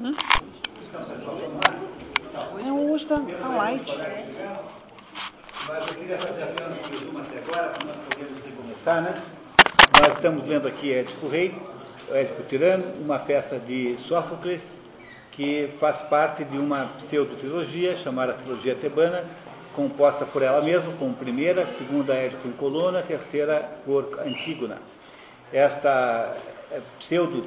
Hum? Não, hoje está tá light. Mas eu queria fazer um resumo até agora, para nós podermos né? Nós estamos lendo aqui Édipo Rei, Édipo Tirano, uma peça de Sófocles, que faz parte de uma pseudo-trilogia chamada Trilogia Tebana, composta por ela mesma, como primeira, segunda Édipo em coluna, terceira por Antígona. Esta pseudo,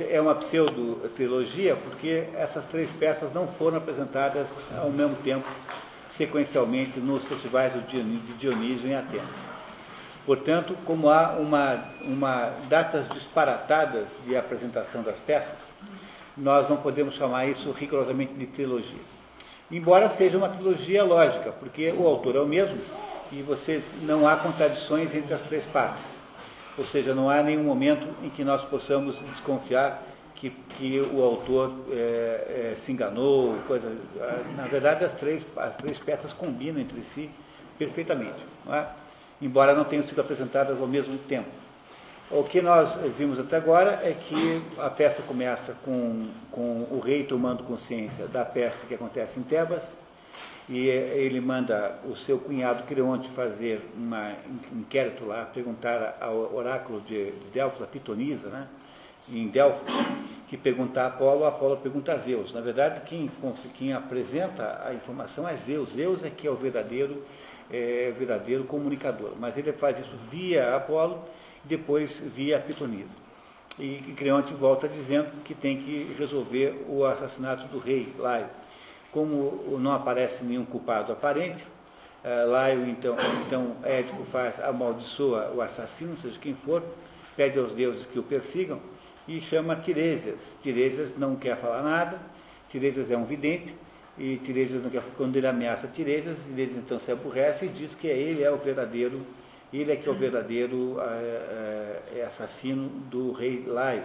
é uma pseudo-trilogia porque essas três peças não foram apresentadas ao mesmo tempo, sequencialmente, nos festivais de Dionísio em Atenas. Portanto, como há uma, uma datas disparatadas de apresentação das peças, nós não podemos chamar isso rigorosamente de trilogia. Embora seja uma trilogia lógica, porque o autor é o mesmo e vocês não há contradições entre as três partes. Ou seja, não há nenhum momento em que nós possamos desconfiar que, que o autor é, é, se enganou, coisa. Na verdade, as três, as três peças combinam entre si perfeitamente, não é? embora não tenham sido apresentadas ao mesmo tempo. O que nós vimos até agora é que a peça começa com, com o rei tomando consciência da peste que acontece em Tebas, e ele manda o seu cunhado Creonte fazer um inquérito lá, perguntar ao oráculo de Delfos, a Pitonisa, né, em Delfos, que pergunta a Apolo, Apolo pergunta a Zeus. Na verdade, quem, quem apresenta a informação é Zeus. Zeus é que é o verdadeiro, é, verdadeiro comunicador. Mas ele faz isso via Apolo e depois via Pitonisa. E Creonte volta dizendo que tem que resolver o assassinato do rei Laio como não aparece nenhum culpado aparente, eh, Laio, então, então Édipo faz, amaldiçoa o assassino, seja quem for, pede aos deuses que o persigam e chama Tiresias. Tiresias não quer falar nada, Tiresias é um vidente, e Tiresias não quer, quando ele ameaça Tiresias, Tiresias então se aborrece e diz que ele é o verdadeiro, ele é que é o verdadeiro é, é, assassino do rei Laio.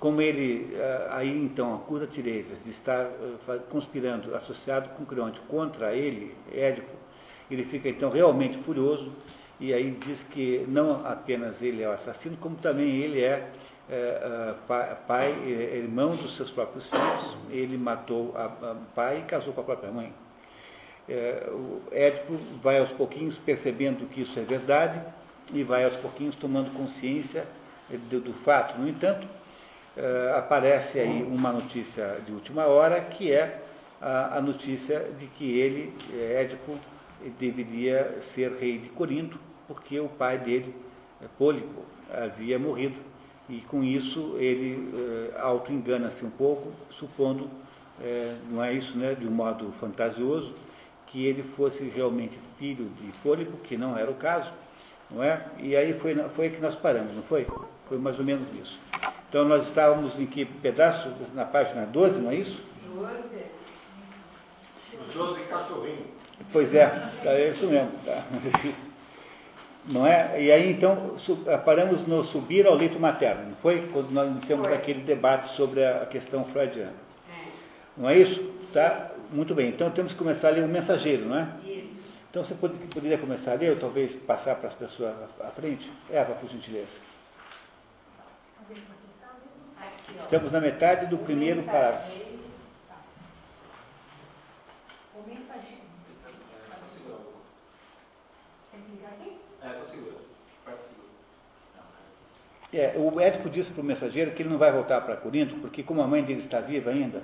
Como ele eh, aí então acusa Tiresias de estar eh, conspirando, associado com Creonte contra ele, Édipo, ele fica então realmente furioso e aí diz que não apenas ele é o assassino, como também ele é, é pai, irmão dos seus próprios filhos, ele matou o pai e casou com a própria mãe. É, o Édipo vai aos pouquinhos percebendo que isso é verdade e vai aos pouquinhos tomando consciência do, do fato. No entanto, uh, aparece aí uma notícia de última hora, que é a, a notícia de que ele, eh, Édipo, deveria ser rei de Corinto, porque o pai dele, eh, Pólipo, havia morrido. E com isso ele uh, auto-engana-se um pouco, supondo, uh, não é isso, né, de um modo fantasioso, que ele fosse realmente filho de Pólipo, que não era o caso, não é? E aí foi, foi que nós paramos, não foi? Foi mais ou menos isso. Então nós estávamos em que pedaço? Na página 12, não é isso? 12. Os 12 cachorrinhos. Pois é, é isso mesmo. Tá. Não é? E aí então paramos no subir ao leito materno, não foi? Quando nós iniciamos foi. aquele debate sobre a questão freudiana. É. Não é isso? Tá? Muito bem. Então temos que começar a ler o mensageiro, não é? Isso. Então você poderia começar a ler, ou talvez passar para as pessoas à frente? Eva, por gentileza. Estamos na metade do primeiro parágrafo. É, o Édipo disse para o mensageiro que ele não vai voltar para Corinto, porque como a mãe dele está viva ainda,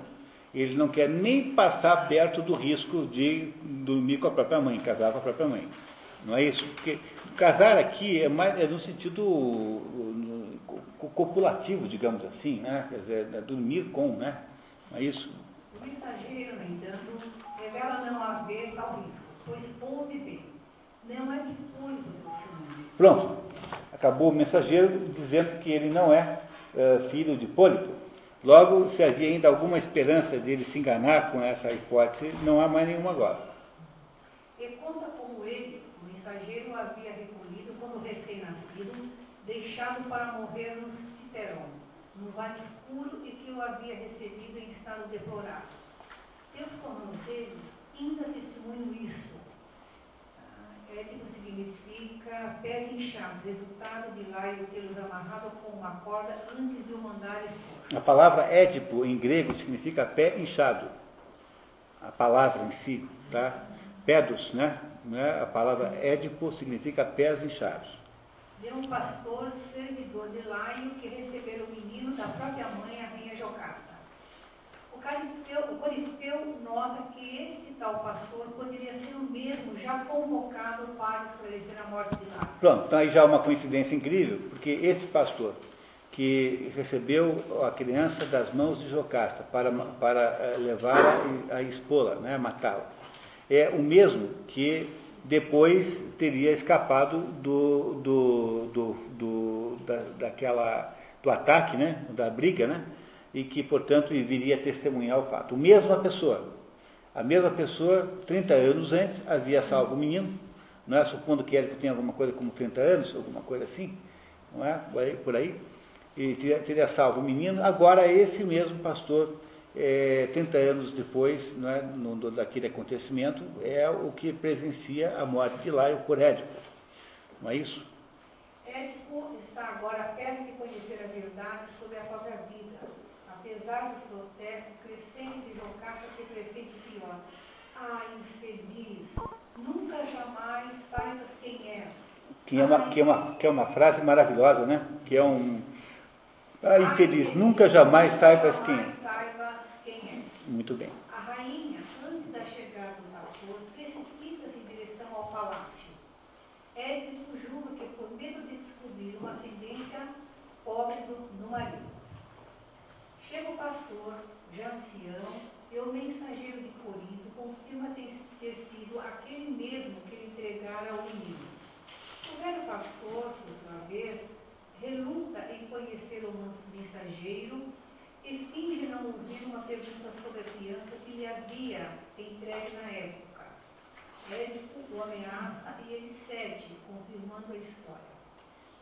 ele não quer nem passar perto do risco de dormir com a própria mãe, casar com a própria mãe. Não é isso? Porque casar aqui é, mais, é no sentido copulativo, digamos assim, né? quer dizer, é dormir com, né? Não é isso? O mensageiro, no entanto, revela não haver tal risco, pois pôde bem. Não é do sangue. Pronto. Acabou o mensageiro dizendo que ele não é uh, filho de Pólipo. Logo, se havia ainda alguma esperança dele se enganar com essa hipótese, não há mais nenhuma agora. E conta como ele, o mensageiro, havia recolhido quando recém-nascido deixado para morrer no Citerón, no vale escuro e que o havia recebido em estado deplorável. Teus deles ainda testemunham isso. Ah, Ético significa pés inchados, resultado de eu tê-los amarrado com uma corda antes de eu mandar expor. A palavra édipo em grego significa pé inchado. A palavra em si, tá? Pedos, né? né? A palavra édipo significa pés inchados. De um pastor servidor de Laio que recebera o menino da própria mãe, a rainha Jocasta. O Corifeu, o Corifeu nota que esse tal pastor poderia ser o mesmo já convocado para esclarecer a morte de Laio. Pronto, então aí já é uma coincidência incrível, porque esse pastor que recebeu a criança das mãos de Jocasta para, para eh, levar a, a expô-la, né, matá-la, é o mesmo que depois teria escapado do, do, do, do da, daquela, do ataque, né, da briga, né, e que, portanto, viria testemunhar o fato. A mesma pessoa, a mesma pessoa, 30 anos antes, havia salvo o menino, não é? supondo que ele tenha alguma coisa como 30 anos, alguma coisa assim, não é? Por aí, e teria, teria, salvo o menino. Agora, esse mesmo pastor, é, 30 anos depois não é, no, daquele acontecimento, é o que presencia a morte de Laio por Édipo. Não é isso? Édipo está agora perto de conhecer a verdade sobre a própria vida, apesar dos protestos crescentes de Jocasta que crescente pior. Ah, infeliz, nunca jamais saibas quem és. Que é, uma, que, é uma, que é uma frase maravilhosa, né? Que é um, ah, infeliz, nunca jamais saibas quem é. Muito bem. A rainha, antes da chegada do pastor, precipita-se em direção ao palácio. Édipo jura que, por medo de descobrir uma ascendência pobre do, do marido. Chega o pastor, já ancião, e o mensageiro de Corinto confirma ter, ter sido aquele mesmo que lhe entregara ao menino. O velho pastor, por sua vez, reluta em conhecer o mensageiro e finge não ouvir uma pergunta sobre a criança que lhe havia entregue na época. Édipo o ameaça e ele cede, confirmando a história.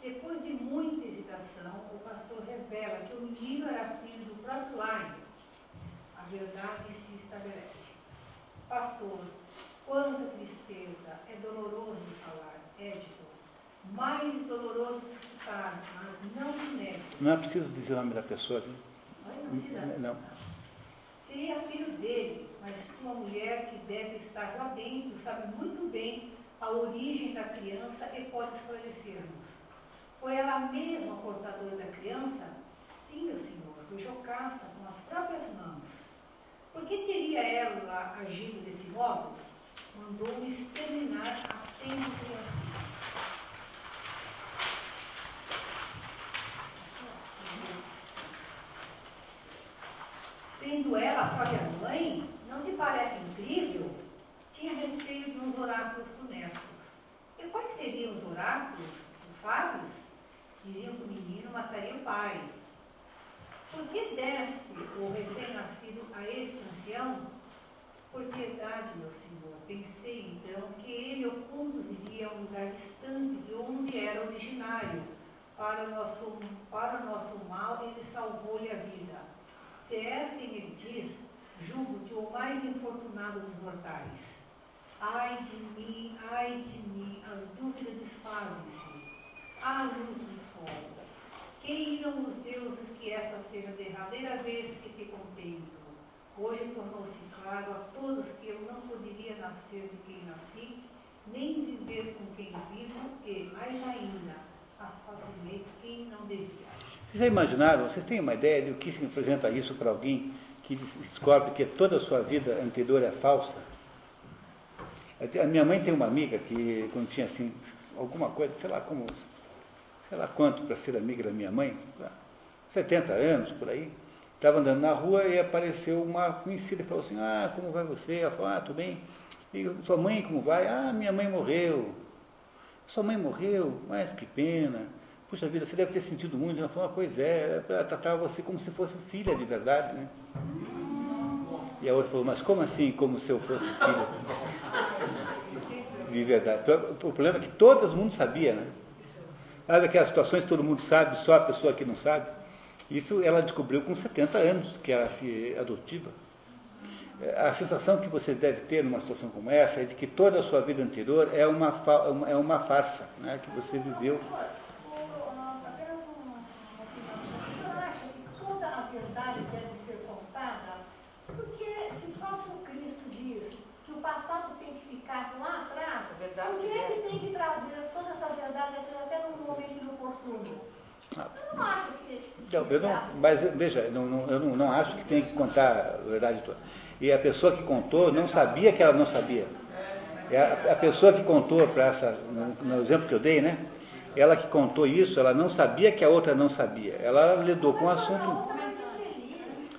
Depois de muita hesitação, o pastor revela que o menino era filho do próprio Laio. A verdade se estabelece. Pastor, quanta tristeza, é doloroso falar, Édipo mais doloroso escutar, mas não neves. Não é preciso dizer o nome da pessoa. Viu? Não. Seria filho dele, mas uma mulher que deve estar lá dentro sabe muito bem a origem da criança e pode esclarecer-nos. Foi ela mesma a portadora da criança? Sim, meu senhor, foi Jocasta com as próprias mãos. Por que teria ela agido desse modo? Mandou-me exterminar apenas criança. Sendo ela a própria mãe, não te parece incrível? Tinha receio de uns oráculos funestos. E quais seriam os oráculos, os sábios? Diziam que o menino mataria o pai. Por que deste o recém-nascido a este ancião? Por piedade, meu senhor, pensei então que ele o conduziria a um lugar distante de onde era originário. Para o nosso, para o nosso mal, ele salvou-lhe a vida. Quem ele diz, julgo-te o mais infortunado dos mortais. Ai de mim, ai de mim, as dúvidas desfazem-se. À luz do sol. Queiram os deuses que esta seja a derradeira vez que te contemplo. Hoje tornou-se claro a todos que eu não poderia nascer de quem nasci, nem viver com quem vivo, e, mais ainda, assassinei quem não devia. Vocês já imaginaram, vocês têm uma ideia do que representa isso para alguém que descobre que toda a sua vida anterior é falsa? A minha mãe tem uma amiga que, quando tinha assim, alguma coisa, sei lá como, sei lá quanto para ser amiga da minha mãe, 70 anos por aí, estava andando na rua e apareceu uma conhecida e falou assim, ah, como vai você? Ela falou, ah, tudo bem. E sua mãe como vai? Ah, minha mãe morreu. Sua mãe morreu? Mas que pena. Puxa vida, você deve ter sentido muito. Ela falou, ah, pois é, ela tratava você como se fosse filha de verdade, né? E a outra falou, mas como assim, como se eu fosse filha de verdade? O problema é que todo mundo sabia, né? Sabe aquelas situações que todo mundo sabe, só a pessoa que não sabe? Isso ela descobriu com 70 anos, que era adotiva. A sensação que você deve ter numa situação como essa é de que toda a sua vida anterior é uma, é uma farsa né, que você viveu. Professor, o- o- apenas uma uma opinião. O senhor acha que toda a verdade deve ser contada? Porque se o próprio Cristo diz que o passado tem que ficar lá atrás, A verdade por que que é é. que tem que trazer toda essa verdade, às vezes até num momento inoportuno? Ah. Eu não acho que... Não, eu não, mas veja, não- eu não, não acho que tem que contar a verdade toda. E a pessoa que contou não sabia que ela não sabia. É a, a pessoa que contou para essa, no, no exemplo que eu dei, né? Ela que contou isso, ela não sabia que a outra não sabia. Ela lidou com o assunto,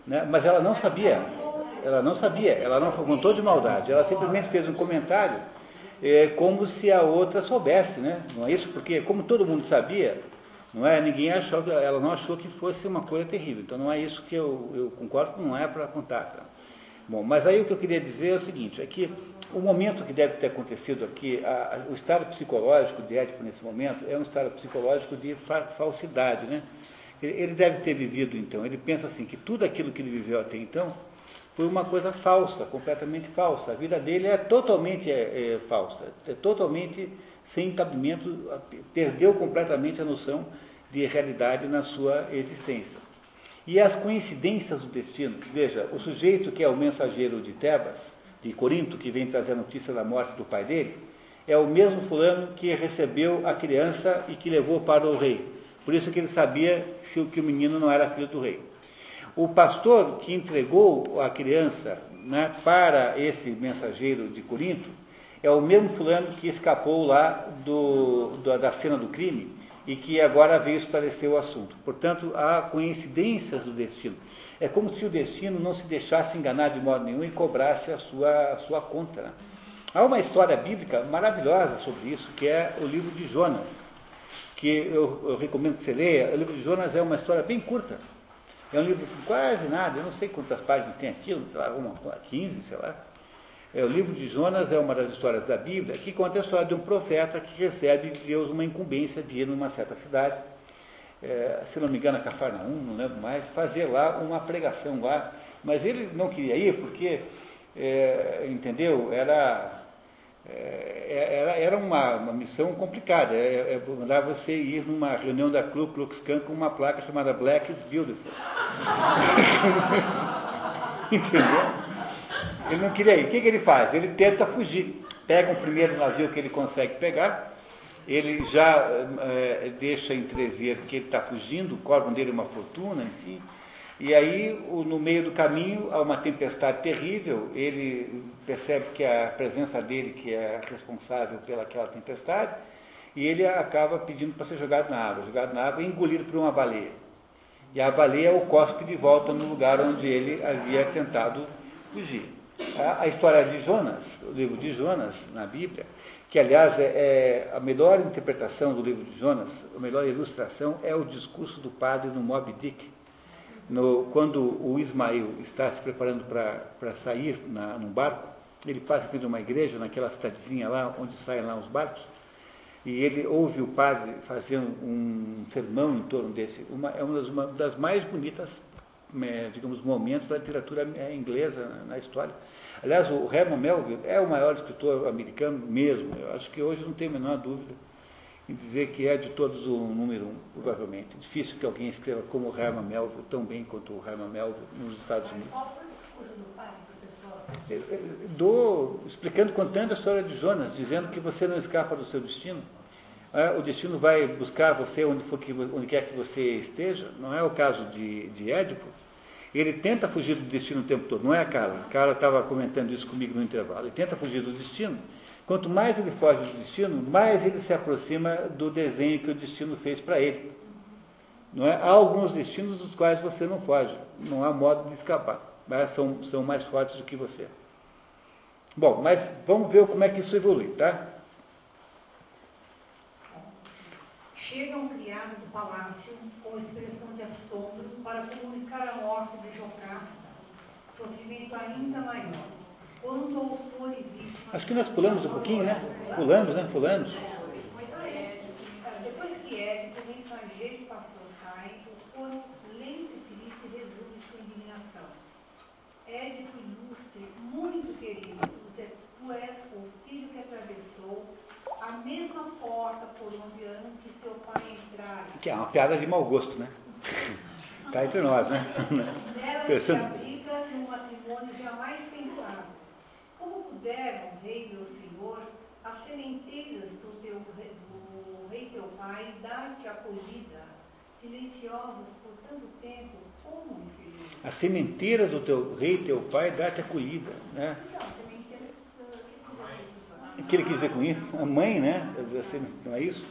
né? mas ela não sabia. Ela não sabia, ela não contou de maldade. Ela simplesmente fez um comentário é, como se a outra soubesse, né? Não é isso? Porque como todo mundo sabia, não é? Ninguém achou, que- ela não achou que fosse uma coisa terrível. Então não é isso que eu, eu concordo não é para contar. tá? Bom, mas aí o que eu queria dizer é o seguinte, é que o momento que deve ter acontecido aqui, a- a- o estado psicológico de Édipo nesse momento é um estado psicológico de fa- falsidade, né? Ele, ele deve ter vivido então, ele pensa assim, que tudo aquilo que ele viveu até então foi uma coisa falsa, completamente falsa. A vida dele é totalmente é, é, falsa, é totalmente sem cabimento, perdeu completamente a noção de realidade na sua existência. E as coincidências do destino, veja, o sujeito que é o mensageiro de Tebas, de Corinto, que vem trazer a notícia da morte do pai dele, é o mesmo fulano que recebeu a criança e que levou para o rei. Por isso que ele sabia que o menino não era filho do rei. O pastor que entregou a criança né, para esse mensageiro de Corinto é o mesmo fulano que escapou lá do, do- da cena do crime e que agora veio esclarecer o assunto. Portanto, há coincidências do destino. É como se o destino não se deixasse enganar de modo nenhum e cobrasse a sua, a sua conta. né? Há uma história bíblica maravilhosa sobre isso, que é o livro de Jonas, que eu, eu recomendo que você leia. O livro de Jonas é uma história bem curta. É um livro com quase nada, eu não sei quantas páginas tem aquilo, sei lá, uma, 15, sei lá. É, o livro de Jonas é uma das histórias da Bíblia que conta a história de um profeta que recebe de Deus uma incumbência de ir numa certa cidade, é, se não me engano, a Cafarnaum, não lembro mais, fazer lá uma pregação lá. Mas ele não queria ir porque, é, entendeu, era, é, era, era uma, uma missão complicada. É, é mandar você ir numa reunião da Ku Klux Klan com uma placa chamada Black is Beautiful. entendeu? Ele não queria ir. O que, que ele faz? Ele tenta fugir. Pega um primeiro navio que ele consegue pegar, ele já eh, deixa entrever que ele está fugindo, cobram dele uma fortuna, enfim. E aí, o- no meio do caminho, há uma tempestade terrível, ele percebe que a presença dele, que é responsável pelaquela tempestade, e ele acaba pedindo para ser jogado na água, jogado na água e engolido por uma baleia. E a baleia o cospe de volta no lugar onde ele havia tentado fugir. A, história de Jonas, o livro de Jonas na Bíblia, que aliás é, é a melhor interpretação do livro de Jonas, a melhor ilustração é o discurso do padre no Moby Dick, no, quando o Ismael está se preparando para sair na, num barco, ele passa por uma igreja, naquela cidadezinha lá, onde saem lá os barcos, e ele ouve o padre fazendo um sermão em torno desse. Uma, é uma das, uma das mais bonitas, digamos, momentos da literatura eh, inglesa na, na história. Aliás, o Herman Melville é o maior escritor americano mesmo. Eu acho que hoje não tem a menor dúvida em dizer que é de todos o número um, provavelmente. Difícil que alguém escreva como o Herman Melville, tão bem quanto o Herman Melville nos Estados Mas Unidos. qual foi o discurso do padre, professor? Do, explicando, contando a história de Jonas, dizendo que você não escapa do seu destino. É, o destino vai buscar você onde, for que, onde quer que você esteja. Não é o caso de, de Édipo. Ele tenta fugir do destino o tempo todo, não é Carla? A Carla estava comentando isso comigo no intervalo. Ele tenta fugir do destino. Quanto mais ele foge do destino, mais ele se aproxima do desenho que o destino fez para ele. Não é? Há alguns destinos dos quais você não foge. Não há modo de escapar. Mas são, são mais fortes do que você. Bom, mas vamos ver como é que isso evolui, tá? chega a criado do palácio com expressão de assombro para comunicar a morte de Jocasta, sofrimento ainda maior. Quanto ao autor e vítima... Acho que nós pulamos um pouquinho, né? Pulamos, né? Pulamos. Depois é, que Érico, o mensageiro e pastor saem, o coro lento e triste resume sua indignação. Érico ilustre, muito querido, tu és o filho que atravessou a mesma porta por onde antes seu pai entrara. Que é uma piada de mau gosto, né? Está entre nós, né? Nela Pensando... se abriga no matrimônio jamais pensado. Como puderam, rei meu senhor, as sementeiras do, teu, do rei teu pai dar-te acolhida, silenciosas por tanto tempo, como infeliz? As sementeiras do teu rei teu pai dar-te acolhida, né? Então, o que ele quis dizer com isso? A mãe, né? Não é isso?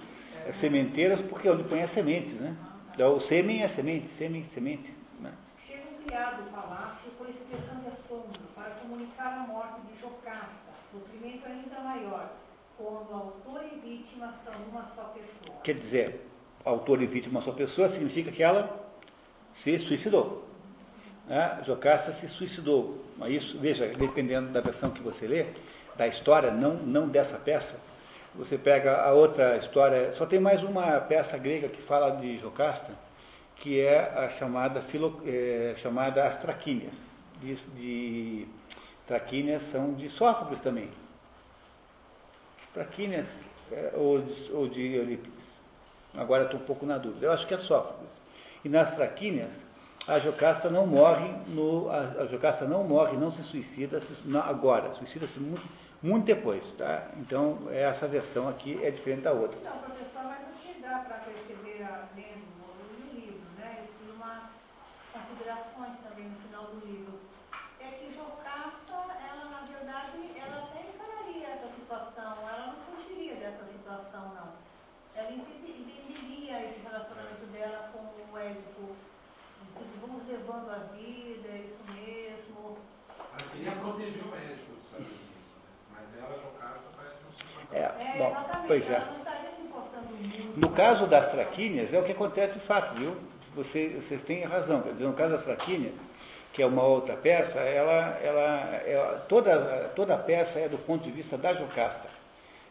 É sementeiras porque é onde põe as sementes, né? Então, O sêmen é semente, sêmen, semente. Né? Chega um criado do palácio com expressão de assombro para comunicar a morte de Jocasta, sofrimento ainda maior, quando autor e vítima são uma só pessoa. Quer dizer, autor e vítima uma só pessoa significa que ela se suicidou. Né? Jocasta se suicidou. Mas isso, veja, dependendo da versão que você lê, da história, não, não dessa peça, você pega a outra história, só tem mais uma peça grega que fala de Jocasta, que é a chamada, filo, é, chamada As Traquínias. De, de, traquínias são de Sófocles também. Traquínias é, ou, de, ou de Eurípides. Agora estou um pouco na dúvida. Eu acho que é Sófocles. E nas Traquínias, a Jocasta não morre, no, a, a Jocasta não morre, não se suicida se, não, agora, suicida-se muito, muito depois. Tá? Então, essa versão aqui é diferente da outra. Não, professor, mas o que dá para perceber a, lendo o livro, né? Eu umas considerações também no final do livro. É que Jocasta, ela na verdade, ela até encararia essa situação, ela não fugiria dessa situação, não. Ela entende- entenderia esse relacionamento dela com o Édipo. Tipo, vamos levando a vida, é isso mesmo. Ela queria proteger o médico de saber disso, né? Mas ela, no caso, parece não se importar. É, É, bom, exatamente, pois é. No caso das traquíneas, é o que acontece de fato, viu? Você, vocês têm razão. Quer dizer, no caso das traquíneas, que é uma outra peça, ela, ela, ela- toda, toda a peça é do ponto de vista da Jocasta.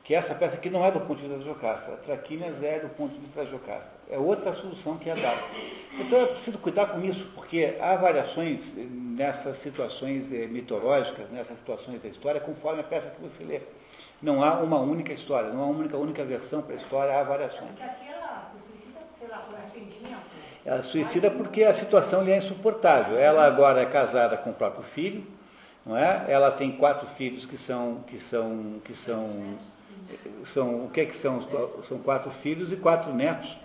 Que essa peça aqui não é do ponto de vista da Jocasta. A Traquíneas é do ponto de vista da Jocasta. É outra solução que é dada. Então é preciso cuidar com isso, porque há variações nessas situações eh, mitológicas, nessas situações da história, conforme a peça que você lê. Não há uma única história, não há uma única, única versão para a história, há variações. Porque aqui ela se suicida, sei lá, por arrependimento. Ela suicida porque a situação lhe é insuportável. Ela agora é casada com o próprio filho, não é? Ela tem quatro filhos que são que são que são são o que é que são são quatro filhos e quatro netos,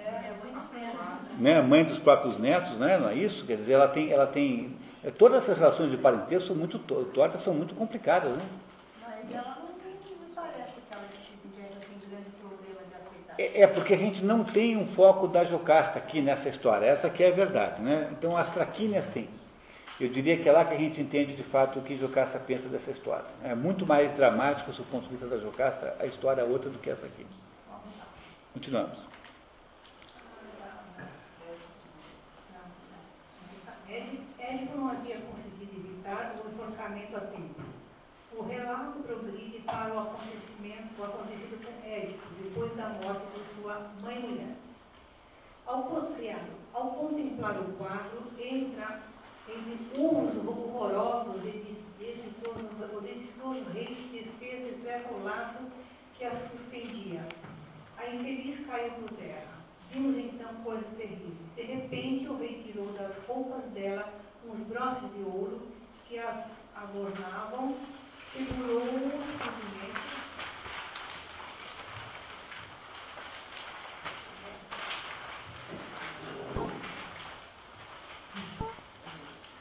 né? Mãe dos próprios netos, né? Não é isso? Quer dizer, ela tem ela tem todas essas relações de parentesco são muito to- tortas, são muito complicadas, né? Mas ela não, não me parece que ela tivesse assim, grande problema de aceitar. É é porque a gente não tem um foco da Jocasta aqui nessa história. Essa aqui é a verdade, né? Então as traquíneas têm. Eu diria que é lá que a gente entende de fato o que Jocasta pensa dessa história. É muito mais dramático, do ponto de vista da Jocasta, a história é outra do que essa aqui. Continuamos. Édipo não havia conseguido evitar o enforcamento a tempo. O relato progride para o acontecimento, o acontecido com Édipo, depois da morte de sua mãe-mulher. Ao, con- criado, ao contemplar o quadro, entra entre urros horrorosos e o desditoso rei desfez depressa o laço que a suspendia. A infeliz caiu por terra. Vimos então coisas terríveis. De repente, o rei tirou das roupas dela uns broches de ouro que as adornavam, segurou-os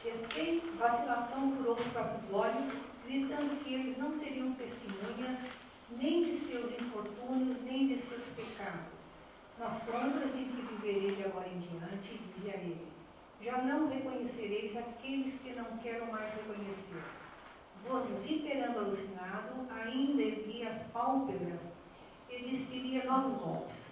que sem vacilação curou os próprios olhos, gritando que eles não seriam testemunhas nem de seus infortúnios, nem de seus pecados. Nas sombras em que viverei de agora em diante, dizia ele, já não reconhecereis aqueles que não quero mais reconhecer. Vociferando alucinado, ainda erguia as pálpebras e desferia novos golpes.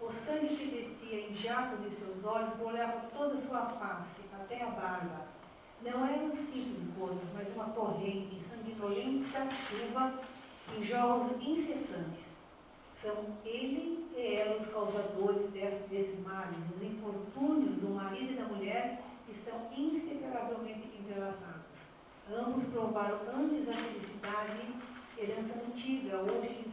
O sangue que descia em jato de seus olhos molhava toda a sua face, até a barba. Não eram simples gotas, mas uma torrente sanguinolenta chuva em jogos incessantes. São ele e ela os causadores desses, males. Os infortúnios do marido e da mulher estão inseparavelmente entrelaçados. Ambos provaram antes a felicidade, herança antiga. Hoje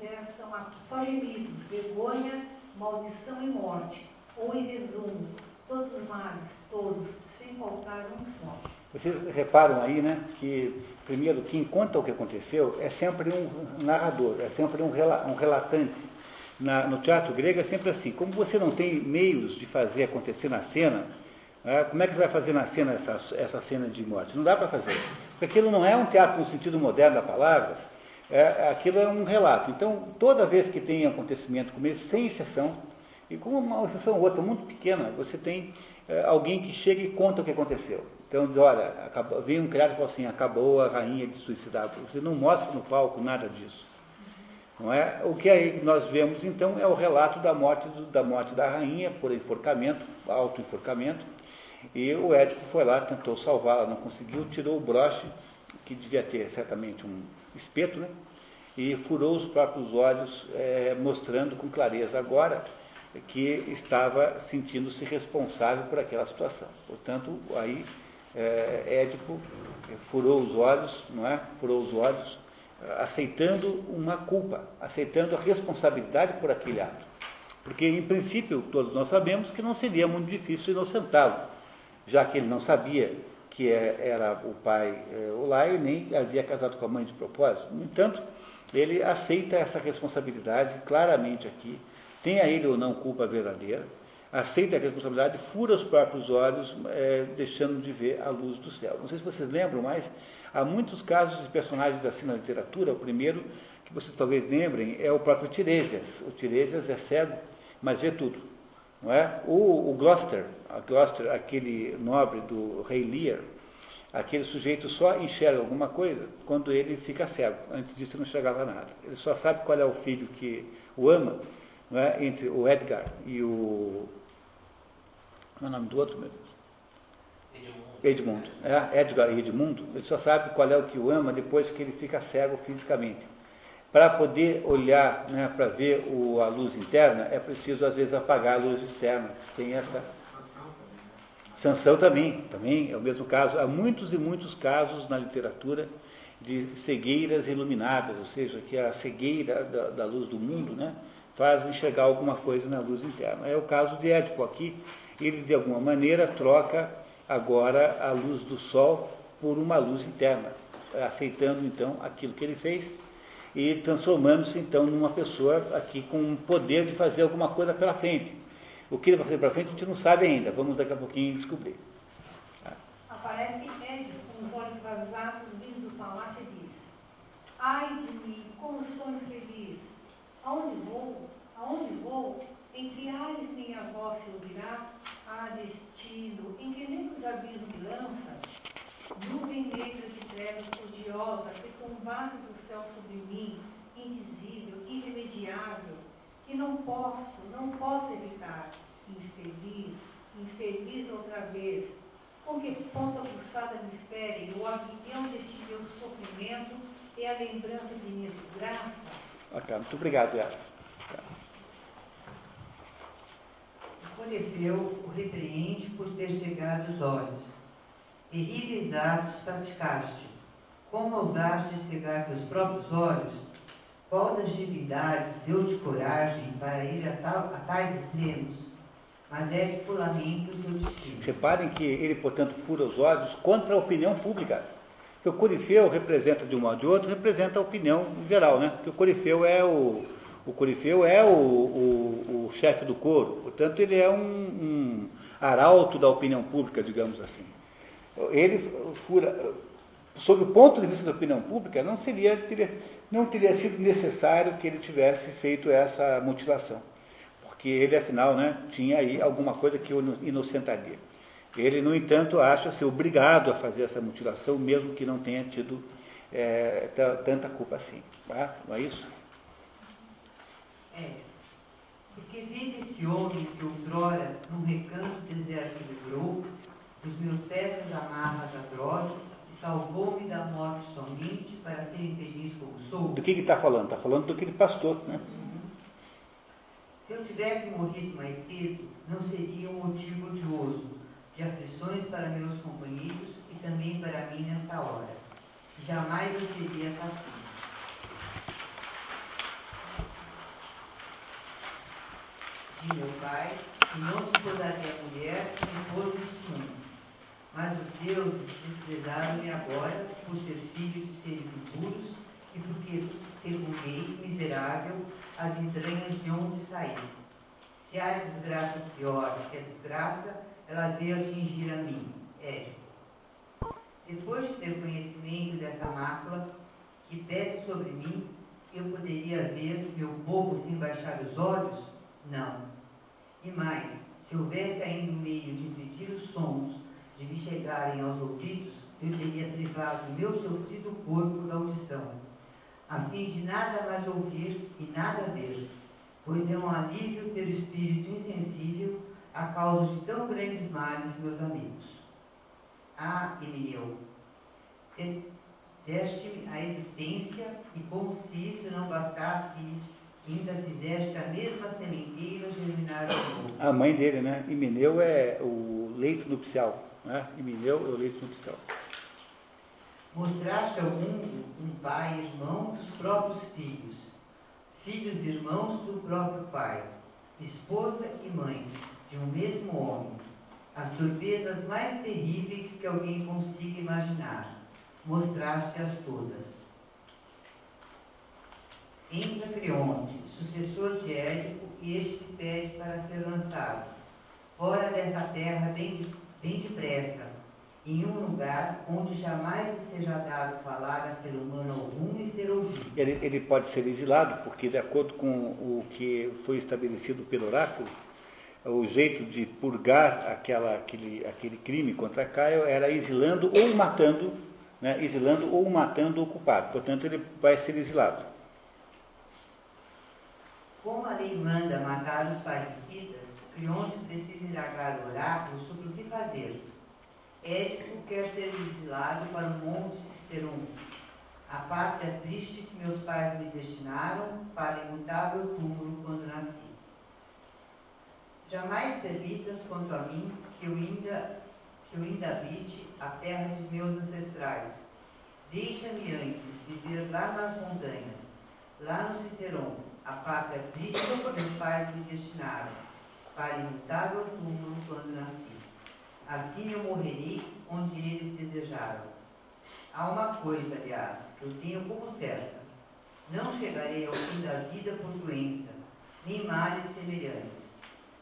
a- só gemidos, vergonha, maldição e morte. ou em resumo, todos os males, todos, sem faltar um só. Vocês reparam aí, né, que primeiro quem conta o que aconteceu é sempre um narrador, é sempre um, um relatante. Na, no teatro grego é sempre assim. Como você não tem meios de fazer acontecer na cena, né, como é que você vai fazer na cena essa, essa cena de morte? Não dá para fazer. Porque aquilo não é um teatro no sentido moderno da palavra, é, aquilo é um relato. Então, toda vez que tem acontecimento como esse, sem exceção, e com uma exceção ou outra muito pequena, você tem é, alguém que chega e conta o que aconteceu. Então diz, olha, acabou, vem um criado e fala assim, acabou a rainha de suicidar. Você não mostra no palco nada disso. Não é? O que aí nós vemos então é o relato da morte, do, da morte da rainha por enforcamento, auto-enforcamento, e o Édipo foi lá, tentou salvá-la, não conseguiu, tirou o broche, que devia ter certamente um espeto, né? e furou os próprios olhos, é, mostrando com clareza agora que estava sentindo-se responsável por aquela situação. Portanto, aí é, Édipo furou os olhos, não é? Furou os olhos, aceitando uma culpa, aceitando a responsabilidade por aquele ato. Porque, em princípio, todos nós sabemos que não seria muito difícil inocentá-lo, já que ele não sabia que é, era o pai é, Olai, nem havia casado com a mãe de propósito. No entanto, ele aceita essa responsabilidade claramente aqui, tenha ele ou não culpa verdadeira, aceita a responsabilidade, fura os próprios olhos, é, deixando de ver a luz do céu. Não sei se vocês lembram, mas há muitos casos de personagens assim na literatura. O primeiro, que vocês talvez lembrem, é o próprio Tiresias. O Tiresias é cego, mas vê tudo. Não é? O, o Gloucester, Gloucester, aquele nobre do rei Lear, aquele sujeito só enxerga alguma coisa quando ele fica cego. Antes disso não enxergava nada. Ele só sabe qual é o filho que o ama, é? entre o Edgar e o. Como é o nome do outro, Deus? Edmundo. É, Edgar Edmundo. Ele só sabe qual é o que o ama depois que ele fica cego fisicamente. Para poder olhar, né, para ver o, a luz interna, é preciso às vezes apagar a luz externa. Tem essa. Sansão também, também é o mesmo caso. Há muitos e muitos casos na literatura de cegueiras iluminadas, ou seja, que a cegueira da, da luz do mundo né, faz enxergar alguma coisa na luz interna. É o caso de Édipo aqui, ele de alguma maneira troca agora a luz do sol por uma luz interna, aceitando então aquilo que ele fez e transformando-se então numa pessoa aqui com o poder de fazer alguma coisa pela frente. O que ele vai fazer pela frente a gente não sabe ainda, vamos daqui a pouquinho descobrir. Aparece Édio com os olhos vazados vindo do palácio e diz, ai de mim, como sou infeliz, aonde vou, aonde vou, que ares minha voz se ouvirá, ah, destino, em que negros abismos lanças, nuvem negra de trevas odiosa, que tombasse do céu sobre mim, invisível, irremediável, que não posso, não posso evitar, infeliz, infeliz outra vez, com que ponta pulsada me fere, o aguilhão deste meu sofrimento é a lembrança de minhas desgraças. Ok, muito obrigado, Yara. Polifeu o repreende por ter cegado os olhos. Terríveis atos praticaste. Como ousaste cegar teus próprios olhos? Qual das divindades deu-te coragem para ir a, tal, a tais extremos? Mas é que lamento o seu destino. Reparem que ele, portanto, fura os olhos contra a opinião pública. Porque o Corifeu representa, de um modo ou de outro, representa a opinião geral, né? Porque o Corifeu é o, o Corifeu é o, o, o chefe do coro, portanto, ele é um, um arauto da opinião pública, digamos assim. Ele fura, sob o ponto de vista da opinião pública, não, seria, teria, não teria sido necessário que ele tivesse feito essa mutilação, porque ele, afinal, né, tinha aí alguma coisa que o inocentaria. Ele, no entanto, acha-se obrigado a fazer essa mutilação, mesmo que não tenha tido é, tanta culpa assim. Tá? Não é isso? É, porque vive esse homem que outrora, num recanto deserto livrou, dos meus pés das amarras atrozes, e salvou-me da morte somente para ser infeliz como sou. Do que está falando? Está falando do que ele pastor, né? Uhum. Se eu tivesse morrido mais cedo, não seria um motivo odioso de aflições para meus companheiros e também para mim nesta hora. Jamais eu seria assim. De meu pai e não desposaria a mulher que me pôs neste mundo. Mas os deuses desprezaram-me agora por ser filho de seres impuros e porque fecundei, miserável, as entranhas de onde saí. Se há desgraça pior que a desgraça, ela veio atingir a mim. Édipo. Depois de ter conhecimento dessa mácula que pesa sobre mim, eu poderia ver meu povo sem baixar os olhos? Não. E mais, se houvesse ainda um meio de impedir os sons de me chegarem aos ouvidos, eu teria privado meu sofrido corpo da audição, a fim de nada mais ouvir e nada ver, pois é um alívio ter o espírito insensível a causa de tão grandes males, meus amigos. Ah, Emineu, deste-me a existência e como se isso não bastasse isso, ainda fizeste a mesma sementeira germinar novo. A mãe dele, né? Emineu é o leito nupcial. Né? Emineu é o leito nupcial. Mostraste ao mundo um pai irmão dos próprios filhos, filhos e irmãos do próprio pai, esposa e mãe de um mesmo homem, as torpedas mais terríveis que alguém consiga imaginar, mostraste-as todas. Entra Creonte, sucessor de Édipo, e este te pede para ser lançado, fora dessa terra bem, bem depressa, em um lugar onde jamais seja dado falar a ser humano algum e ser ouvido. Ele, ele pode ser exilado, porque de acordo com o que foi estabelecido pelo oráculo, o jeito de purgar aquela, aquele, aquele crime contra Caio era exilando ou matando, né, exilando ou matando o culpado. Portanto, ele vai ser exilado. Como a lei manda matar os parecidas, Crionte precisa indagar o oráculo sobre o que fazer. Édipo quer ser exilado para o monte Citerum, a pátria triste que meus pais me destinaram para imutável túmulo quando nasci. Jamais permitas quanto a mim que eu ainda, que eu ainda habite a terra de meus ancestrais. Deixa-me antes viver lá nas montanhas, lá no Citeron, a pátria triste meus pais me destinaram, para imutável túmulo quando nasci. Assim eu morrerei onde eles desejaram. Há uma coisa, aliás, que eu tenho como certa. Não chegarei ao fim da vida por doença, nem males semelhantes.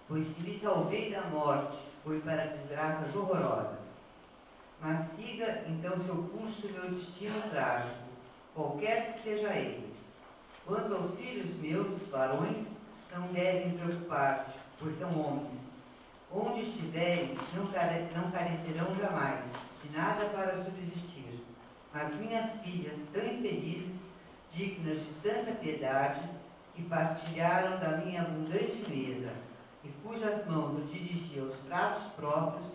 Pois se me salvei da morte, foi para desgraças horrorosas. Mas siga então seu curso meu destino trágico, qualquer que seja ele. Quanto aos filhos meus, varões, não devem preocupar-te, pois são homens Onde estiverem, não, care, não carecerão jamais de nada para subsistir. Mas minhas filhas, tão infelizes, dignas de tanta piedade, que partilharam da minha abundante mesa, e cujas mãos eu dirigia os pratos próprios,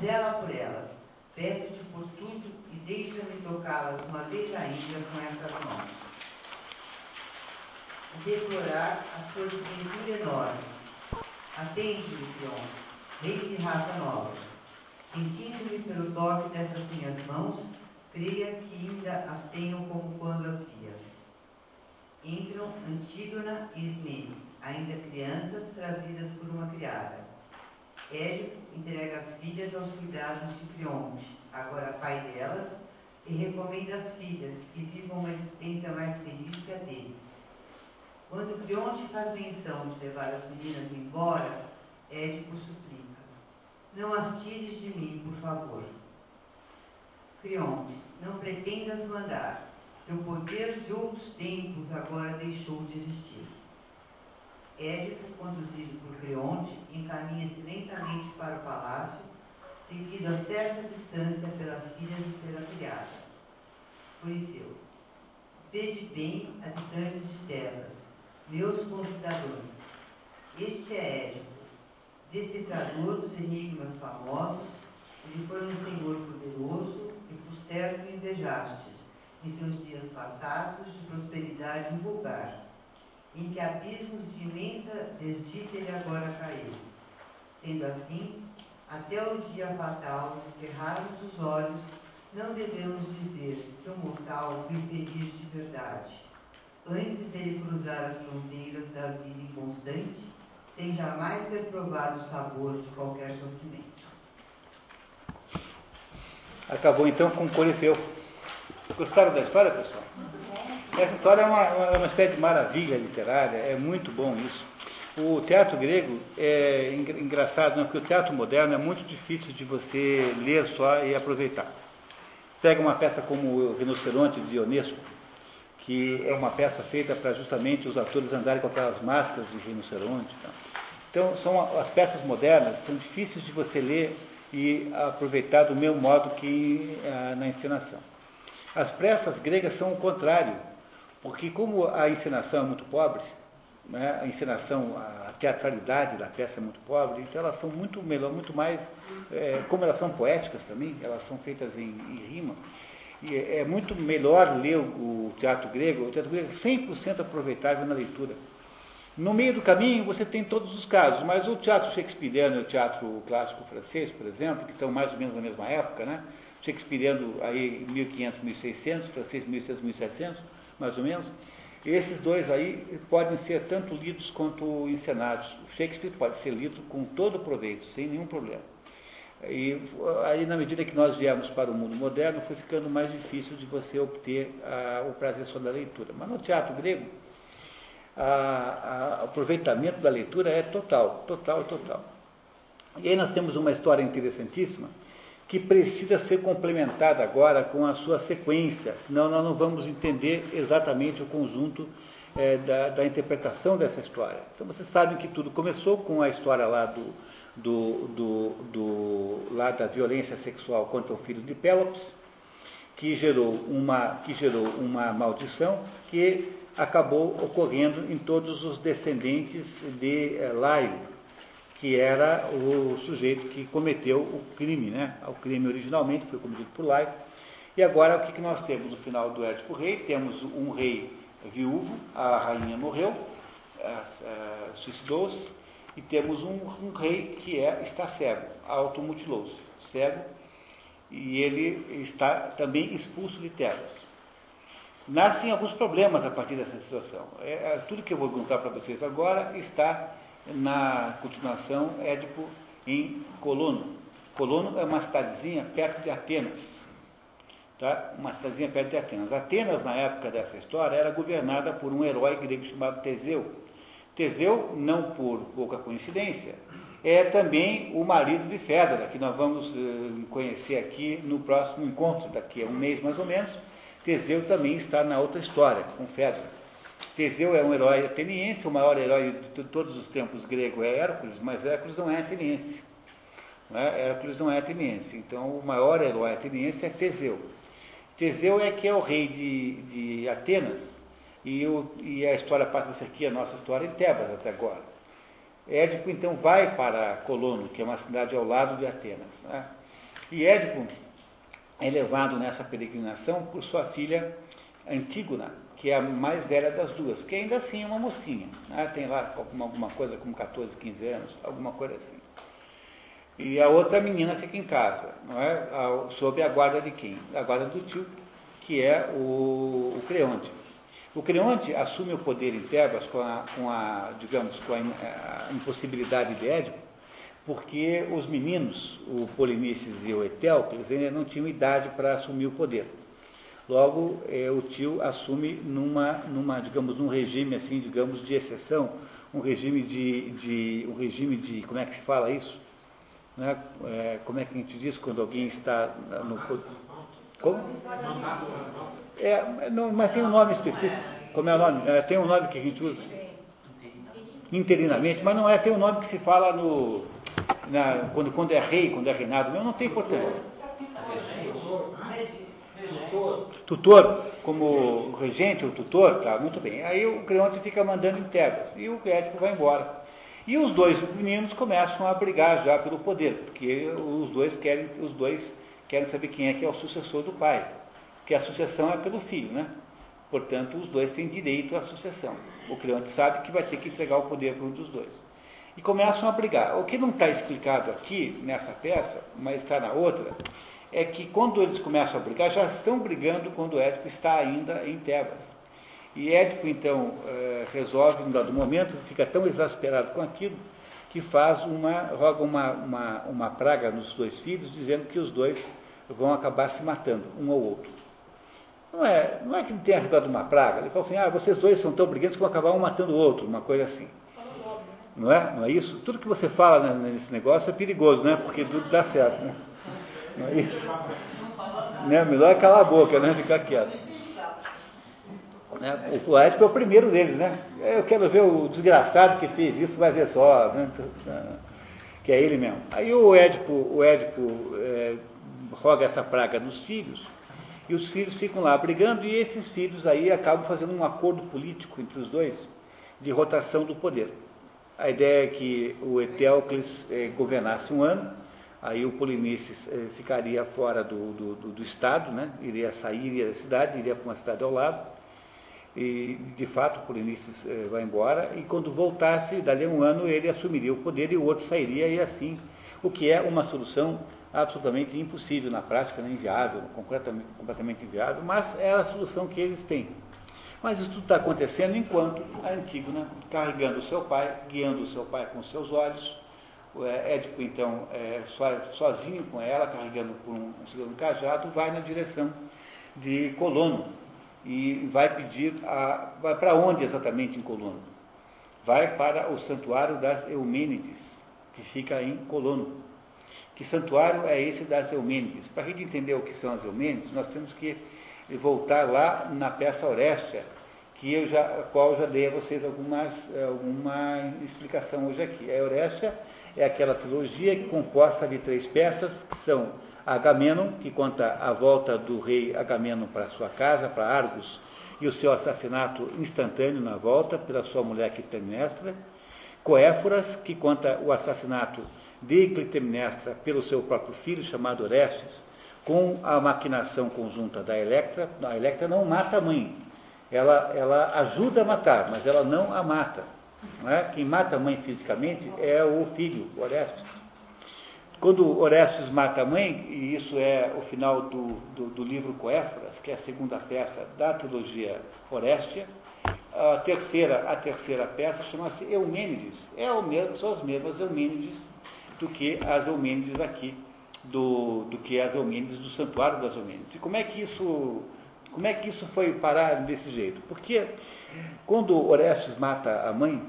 zela por elas. Peço-te por tudo e deixa-me tocá-las uma vez ainda com estas mãos. Deplorar a sua desventura enorme. Atende-me, Pion, rei de raça nova. Sentindo-me pelo toque dessas minhas mãos, creia que ainda as tenho como quando as via. Entram Antígona e Ismene, ainda crianças trazidas por uma criada. Édipo entrega as filhas aos cuidados de Crionte, agora pai delas, e recomenda as filhas que vivam uma existência mais feliz que a dele. Quando Crionte faz menção de levar as meninas embora, Édipo suplica não as tires de mim, por favor. Crionte, não pretendas mandar. Teu poder de outros tempos agora deixou de existir. Édipo, conduzido por Creonte, encaminha-se lentamente para o palácio, seguido a certa distância pelas filhas e pela criada. Polifeu. Vede bem, habitantes de Tebas, meus concidadãos. Este é Édipo decifrador dos enigmas famosos, ele foi um senhor poderoso e por certo invejastes em seus dias passados de prosperidade invulgar, em que abismos de imensa desdita ele agora caiu. Sendo assim, até o dia fatal de cerrarmos os olhos, não devemos dizer que o mortal foi feliz de verdade, antes dele cruzar as fronteiras da vida inconstante sem jamais ter provado o sabor de qualquer sofrimento. Acabou então com o Corifeu. Gostaram da história, pessoal? Essa história é uma, uma espécie de maravilha literária, é muito bom isso. O teatro grego é engraçado, né? porque o teatro moderno é muito difícil de você ler só e aproveitar. Pega uma peça como o Rinoceronte de Ionesco, que é uma peça feita para justamente os atores andarem com aquelas máscaras de rinoceronte. Então, são as peças modernas, são difíceis de você ler e aproveitar do mesmo modo que ah, na encenação. As peças gregas são o contrário, porque como a encenação é muito pobre, né, a encenação, a teatralidade da peça é muito pobre, então elas são muito melhor, muito mais, é, como elas são poéticas também, elas são feitas em, em rima, é, é muito melhor ler o, teatro grego, o teatro grego é 100% aproveitável na leitura. No meio do caminho você tem todos os casos, mas o teatro shakespeariano e o teatro clássico francês, por exemplo, que estão mais ou menos na mesma época, né? Shakespeariano aí 1500, 1600, francês 1600, 1700, mais ou menos, esses dois aí podem ser tanto lidos quanto encenados. O Shakespeare pode ser lido com todo proveito, sem nenhum problema. E aí, na medida que nós viemos para o mundo moderno, foi ficando mais difícil de você obter ah, o prazer só da leitura. Mas no teatro grego, o aproveitamento da leitura é total, total, total. E aí nós temos uma história interessantíssima que precisa ser complementada agora com a sua sequência, senão nós não vamos entender exatamente o conjunto é, da, da, interpretação dessa história. Então vocês sabem que tudo começou com a história lá do, do, do, do lá da violência sexual contra o filho de Pélops, que gerou uma, que gerou uma maldição que acabou ocorrendo em todos os descendentes de é, Laio, que era o sujeito que cometeu o crime, né? O crime originalmente foi cometido por Laico. E agora o que, que nós temos no final do Édipo Rei? Temos um rei viúvo, a rainha morreu, suicidou-se, e temos um, um, rei que é, está cego, automutilou-se, cego, e ele está também expulso de terras. Nascem alguns problemas a partir dessa situação. É, é tudo que eu vou contar para vocês agora está na continuação, Édipo em Colono. Colono é uma cidadezinha perto de Atenas. Tá? Uma cidadezinha perto de Atenas. Atenas, na época dessa história, era governada por um herói grego chamado Teseu. Teseu, não por pouca coincidência, é também o marido de Fédora, que nós vamos uh, conhecer aqui no próximo encontro, daqui a um mês mais ou menos. Teseu também está na outra história, com Fédora. Teseu é um herói ateniense, o maior herói de todos os tempos grego é Hércules, mas Hércules não é ateniense. É? Hércules não é ateniense. Então, o maior herói ateniense é Teseu. Teseu é que é o rei de, de Atenas, e, o, e, a história passa aqui, a nossa história, em Tebas até agora. Édipo, então, vai para Colono, que é uma cidade ao lado de Atenas. Né? E Édipo é levado nessa peregrinação por sua filha Antígona, que é a mais velha das duas, que ainda assim é uma mocinha. Né? Tem lá alguma coisa como 14, 15 anos, alguma coisa assim. E a outra menina fica em casa, não é? sob a guarda de quem? A guarda do tio, que é o, o Creonte. O Creonte assume o poder em Tebas com a, com a digamos, com a, impossibilidade de Édipo, porque os meninos, o Polinices e o Etéocles, ainda não tinham idade para assumir o poder. Logo, é, o tio assume numa, numa, digamos, num regime assim, digamos, de exceção, um regime de, de um regime de, como é que se fala isso? Né? É, como é que a gente diz quando alguém está no como? É, não, mas tem um nome específico. Como é o nome? É, tem um nome que a gente usa? Interinamente, mas não é, tem um nome que se fala no. Na, quando, quando é rei, quando é reinado, não tem importância tutor, como regente ou tutor, tá, muito bem. Aí o Creonte fica mandando em Tebas e o Édipo vai embora. E os dois meninos começam a brigar já pelo poder, porque os dois querem, os dois querem saber quem é que é o sucessor do pai. Porque a sucessão é pelo filho, né? Portanto, os dois têm direito à sucessão. O Creonte sabe que vai ter que entregar o poder para um dos dois. E começam a brigar. O que não está explicado aqui nessa peça, mas está na outra, é que quando eles começam a brigar, já estão brigando quando Édipo está ainda em Tebas. E Édipo, então, eh, resolve, num dado momento, fica tão exasperado com aquilo, que faz uma, roga uma, uma, uma praga nos dois filhos, dizendo que os dois vão acabar se matando, um ao outro. Não é, não é que ele tenha jogado uma praga, ele fala assim, ah, vocês dois são tão briguentos que vão acabar um matando o outro, uma coisa assim. Não é? Não é isso? Tudo que você fala nesse negócio é perigoso, né? Porque tudo dá certo, né? Não é isso? Né? Melhor é calar a boca, né? Ficar quieto. Né? O Édipo é o primeiro deles, né? Eu quero ver o desgraçado que fez isso, vai ver só, né? que é ele mesmo. Aí o Édipo, o Édipo é, roga essa praga nos filhos, e os filhos ficam lá brigando, e esses filhos aí acabam fazendo um acordo político entre os dois, de rotação do poder. A ideia é que o Eteocles eh, governasse um ano, aí o Polinices eh, ficaria fora do, do, do, do, Estado, né? iria sair da cidade, iria para uma cidade ao lado, e de fato o Polinices eh, vai embora, e quando voltasse, dali a um ano, ele assumiria o poder e o outro sairia, e assim, o que é uma solução absolutamente impossível na prática, né? inviável, completamente, completamente inviável, mas é a solução que eles têm. Mas isso tudo está acontecendo enquanto a Antígona, carregando o seu pai, guiando o seu pai com seus olhos, o é, Édipo, então, é, sozinho com ela, carregando por um, um cajado, vai na direção de Colono e vai pedir, a, vai para onde exatamente em Colono? Vai para o santuário das Eumênides, que fica em Colono. Que santuário é esse das Eumênides? Para a gente entender o que são as Eumênides, nós temos que voltar lá na peça Orestia, que eu já, a qual já dei a vocês algumas, alguma explicação hoje aqui. A Orestia é aquela trilogia que composta de três peças, que são Agamenon, que conta a volta do rei Agamenon para sua casa, para Argos, e o seu assassinato instantâneo na volta pela sua mulher Clitemnestra. Coéforas, que conta o assassinato de Clitemnestra pelo seu próprio filho, chamado Orestes, com a maquinação conjunta da Electra, a Electra não mata a mãe. Ela, ela ajuda a matar, mas ela não a mata. Não é? Quem mata a mãe fisicamente é o filho, Orestes. Quando Orestes mata a mãe, e isso é o final do, do, do livro Coéforas, que é a segunda peça da trilogia Orestia, a terceira, a terceira peça chama-se Eumênides. É o mesmo, são as mesmas Eumênides do que as Eumênides aqui do, do que as Eumênides, do santuário das Eumênides. E como é que isso, como é que isso foi parar desse jeito? Porque quando Orestes mata a mãe,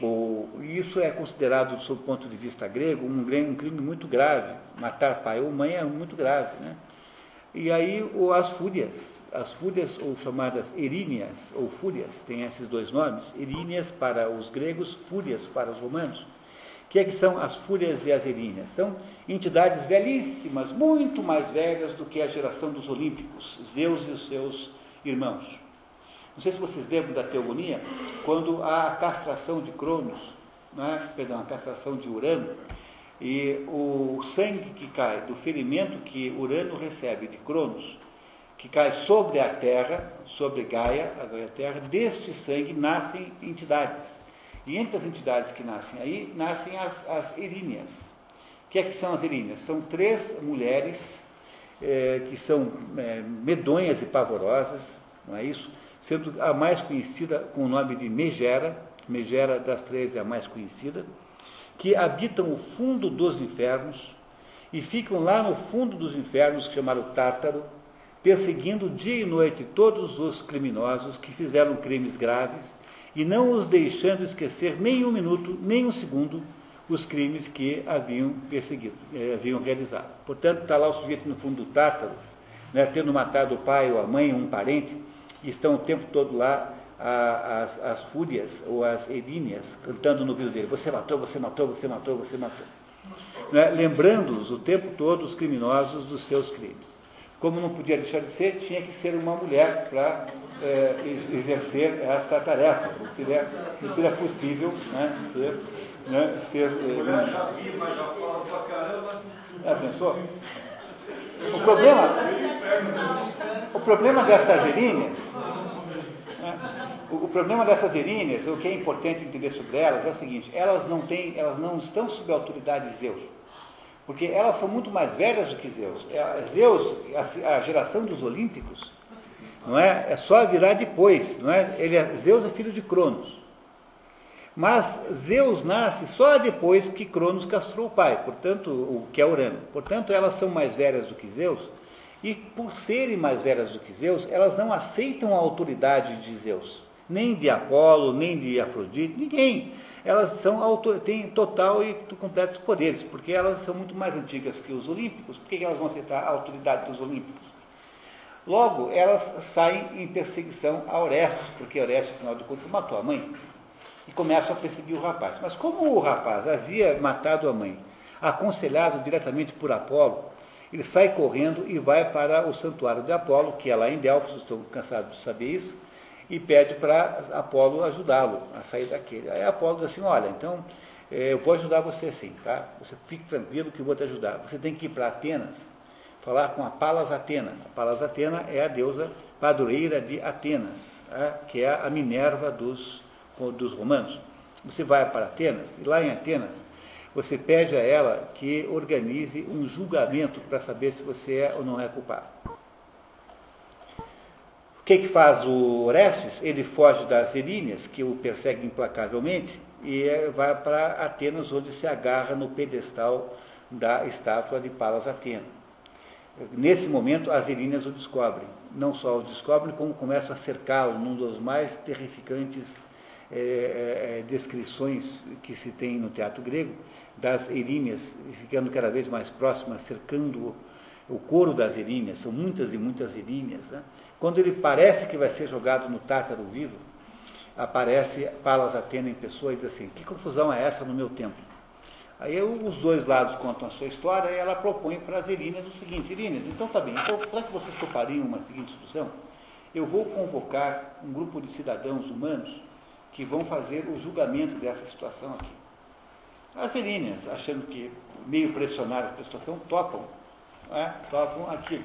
ou, isso é considerado, sob o ponto de vista grego, um, um crime muito grave. Matar pai ou mãe é muito grave. Né? E aí as fúrias, as fúrias, ou chamadas eríneas, ou fúrias, tem esses dois nomes, eríneas para os gregos, fúrias para os romanos. Que, é que são as fúrias e as eríneas? São entidades velhíssimas, muito mais velhas do que a geração dos olímpicos, Zeus e os seus irmãos. Não sei se vocês lembram da teogonia, quando há a castração de Cronos, né? perdão, a castração de Urano, e o sangue que cai do ferimento que Urano recebe de Cronos, que cai sobre a terra, sobre Gaia, a terra, deste sangue nascem entidades. E entre as entidades que nascem aí, nascem as, as eríneas. O que, é que são as eríneas? São três mulheres é, que são é, medonhas e pavorosas, não é isso? Sendo a mais conhecida com o nome de Megera, Megera das três é a mais conhecida, que habitam o fundo dos infernos e ficam lá no fundo dos infernos, chamado Tártaro, perseguindo dia e noite todos os criminosos que fizeram crimes graves e não os deixando esquecer nem um minuto, nem um segundo, os crimes que haviam perseguido, eh, haviam realizado. Portanto, está lá o sujeito no fundo do tártaro, né, tendo matado o pai ou a mãe, um parente, e estão o tempo todo lá a, as, as fúrias ou as eríneas cantando no ouvido dele: Você matou, você matou, você matou, você matou. Né, Lembrando-os o tempo todo os criminosos dos seus crimes. Como não podia deixar de ser, tinha que ser uma mulher para é, exercer esta tarefa. Não seria, não seria possível né, ser. Né, ser mulher já viva, já fala pra caramba. É, pensou? O problema, o problema dessas eríneas, né, o, o, problema dessas eríneas, o que é importante entender sobre elas é o seguinte, elas não têm, elas não estão sob a autoridade de Zeus. Porque elas são muito mais velhas do que Zeus. É, Zeus, a, a geração dos olímpicos, Não é? É só virar depois, não é? Ele é, Zeus é filho de Cronos. Mas Zeus nasce só depois que Cronos castrou o pai, portanto, o que é Urano. Portanto, elas são mais velhas do que Zeus, e por serem mais velhas do que Zeus, elas não aceitam a autoridade de Zeus, nem de Apolo, nem de Afrodite, ninguém. Elas são têm total e completos poderes, porque elas são muito mais antigas que os olímpicos. Por que elas vão aceitar a autoridade dos olímpicos? Logo, elas saem em perseguição a Orestes, porque Orestes, afinal de contas, matou a mãe e começam a perseguir o rapaz. Mas como o rapaz havia matado a mãe, aconselhado diretamente por Apolo, ele sai correndo e vai para o santuário de Apolo, que é lá em Delfos, estou cansado de saber isso, e pede para Apolo ajudá-lo a sair daquele. Aí Apolo diz assim, olha, então eh, eu vou ajudar você sim, tá? Você fique tranquilo que eu vou te ajudar. Você tem que ir para Atenas, falar com a Palas Atena. A Palas Atena é a deusa padroeira de Atenas, tá? que é a Minerva dos dos romanos, você vai para Atenas, e lá em Atenas, você pede a ela que organize um julgamento para saber se você é ou não é culpado. O que, que faz o Orestes? Ele foge das Eríneas, que o perseguem implacavelmente, e é, vai para Atenas, onde se agarra no pedestal da estátua de Palas Atena. Nesse momento, as Eríneas o descobrem. Não só o descobrem, como começam a cercá-lo num dos mais terrificantes é, é, descrições que se tem no teatro grego das eríneas ficando cada vez mais próximas, cercando o couro das eríneas, são muitas e muitas eríneas. Né? Quando ele parece que vai ser jogado no tártaro vivo, aparece Palas Atena em pessoa e diz assim, que confusão é essa no meu templo? Aí os dois lados contam a sua história e ela propõe para as Eríneas o seguinte, Eríneas, então tá bem, então será que vocês topariam uma seguinte solução? Eu vou convocar um grupo de cidadãos humanos que vão fazer o julgamento dessa situação aqui. As Eríneas, achando que meio pressionadas pela situação, topam, é? topam aquilo.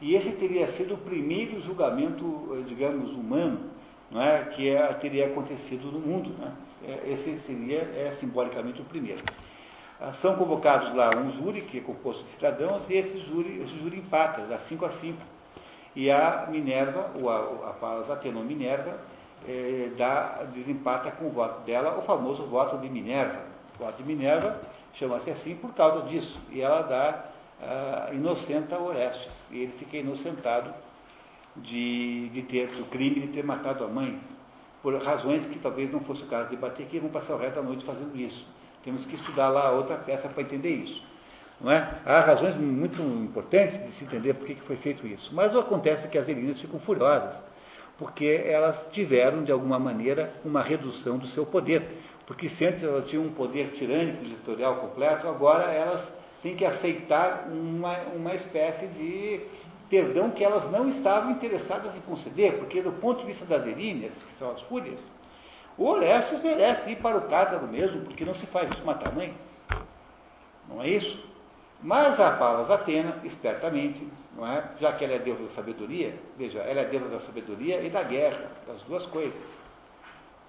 E esse teria sido o primeiro julgamento, digamos, humano, não é? que é, teria acontecido no mundo. Né? Esse seria é, simbolicamente o primeiro. Ah, são convocados lá um júri, que é composto de cidadãos, e esse júri, esse júri empata, dá 5 a 5. E a Minerva, ou a, a Palas Atenon Minerva, é, dá, desempata com o voto dela, o famoso voto de Minerva. O voto de Minerva chama-se assim por causa disso. E ela dá uh, inocenta Orestes. E ele fica inocentado de, de ter o crime de ter matado a mãe, por razões que talvez não fosse o caso de bater aqui, vão passar o resto da noite fazendo isso. Temos que estudar lá outra peça para entender isso. Não é? Há razões muito importantes de se entender por que foi feito isso. Mas acontece que as Elinas ficam furiosas porque elas tiveram, de alguma maneira, uma redução do seu poder. Porque se antes elas tinham um poder tirânico, ditatorial completo, agora elas têm que aceitar uma, uma espécie de perdão que elas não estavam interessadas em conceder, porque do ponto de vista das eríneas, que são as fúrias, o Orestes merece ir para o Tártaro mesmo, porque não se faz isso matar mãe. Não é isso? Mas a Palas Atena, espertamente, não é? já que ela é deusa da sabedoria, veja, ela é deusa da sabedoria e da guerra, das duas coisas.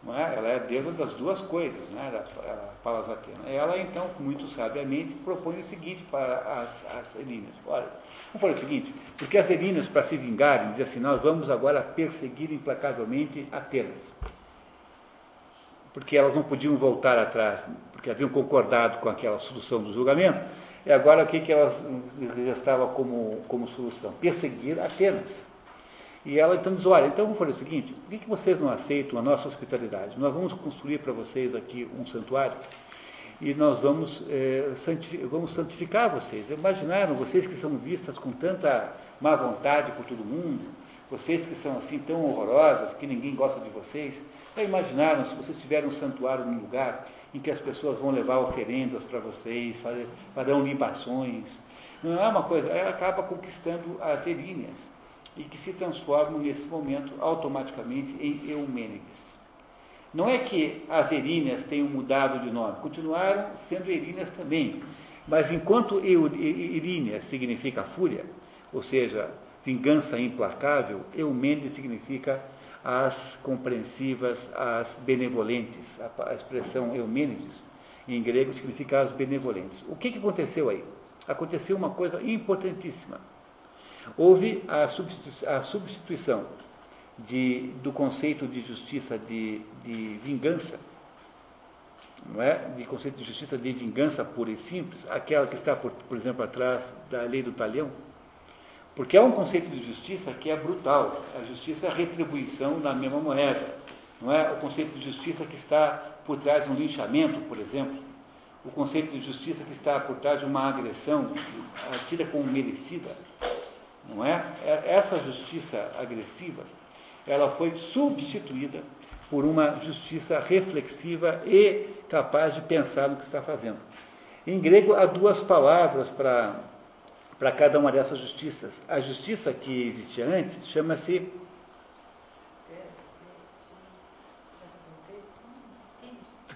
Não é? Ela é deusa das duas coisas, né? a Palas Atena. Ela, então, muito sabiamente, propõe o seguinte para as, as Elinas. Olha, vamos falar o seguinte, porque as Elinas, para se vingarem, dizem assim, nós vamos agora perseguir implacavelmente Atenas. Porque elas não podiam voltar atrás, porque haviam concordado com aquela solução do julgamento, e agora o que, que ela estava como, como solução? Perseguir Atenas. E ela então diz, olha, então vamos fazer o seguinte, por que, que vocês não aceitam a nossa hospitalidade? Nós vamos construir para vocês aqui um santuário e nós vamos, é, santificar, vamos santificar vocês. Imaginaram, vocês que são vistas com tanta má vontade por todo mundo, vocês que são assim tão horrorosas, que ninguém gosta de vocês, já imaginaram se vocês tiverem um santuário num lugar em que as pessoas vão levar oferendas para vocês, fazer, farão libações. Não é uma coisa, ela acaba conquistando as Eríneas e que se transformam nesse momento automaticamente em Eumênides. Não é que as Eríneas tenham mudado de nome, continuaram sendo Eríneas também. Mas enquanto Eríneas significa fúria, ou seja, vingança implacável, Eumênides significa as compreensivas, as benevolentes. A, expressão Eumênides, em grego, significa as benevolentes. O que, que aconteceu aí? Aconteceu uma coisa importantíssima. Houve a substituição de, do conceito de justiça de, de vingança, não é? de conceito de justiça de vingança pura e simples, aquela que está, por, por exemplo, atrás da lei do talhão. Porque é um conceito de justiça que é brutal. A justiça é a retribuição da mesma moeda. Não é o conceito de justiça que está por trás de um linchamento, por exemplo. O conceito de justiça que está por trás de uma agressão tida como merecida. Não é? Essa justiça agressiva, ela foi substituída por uma justiça reflexiva e capaz de pensar no que está fazendo. Em grego há duas palavras para para cada uma dessas justiças. A justiça que existia antes chama-se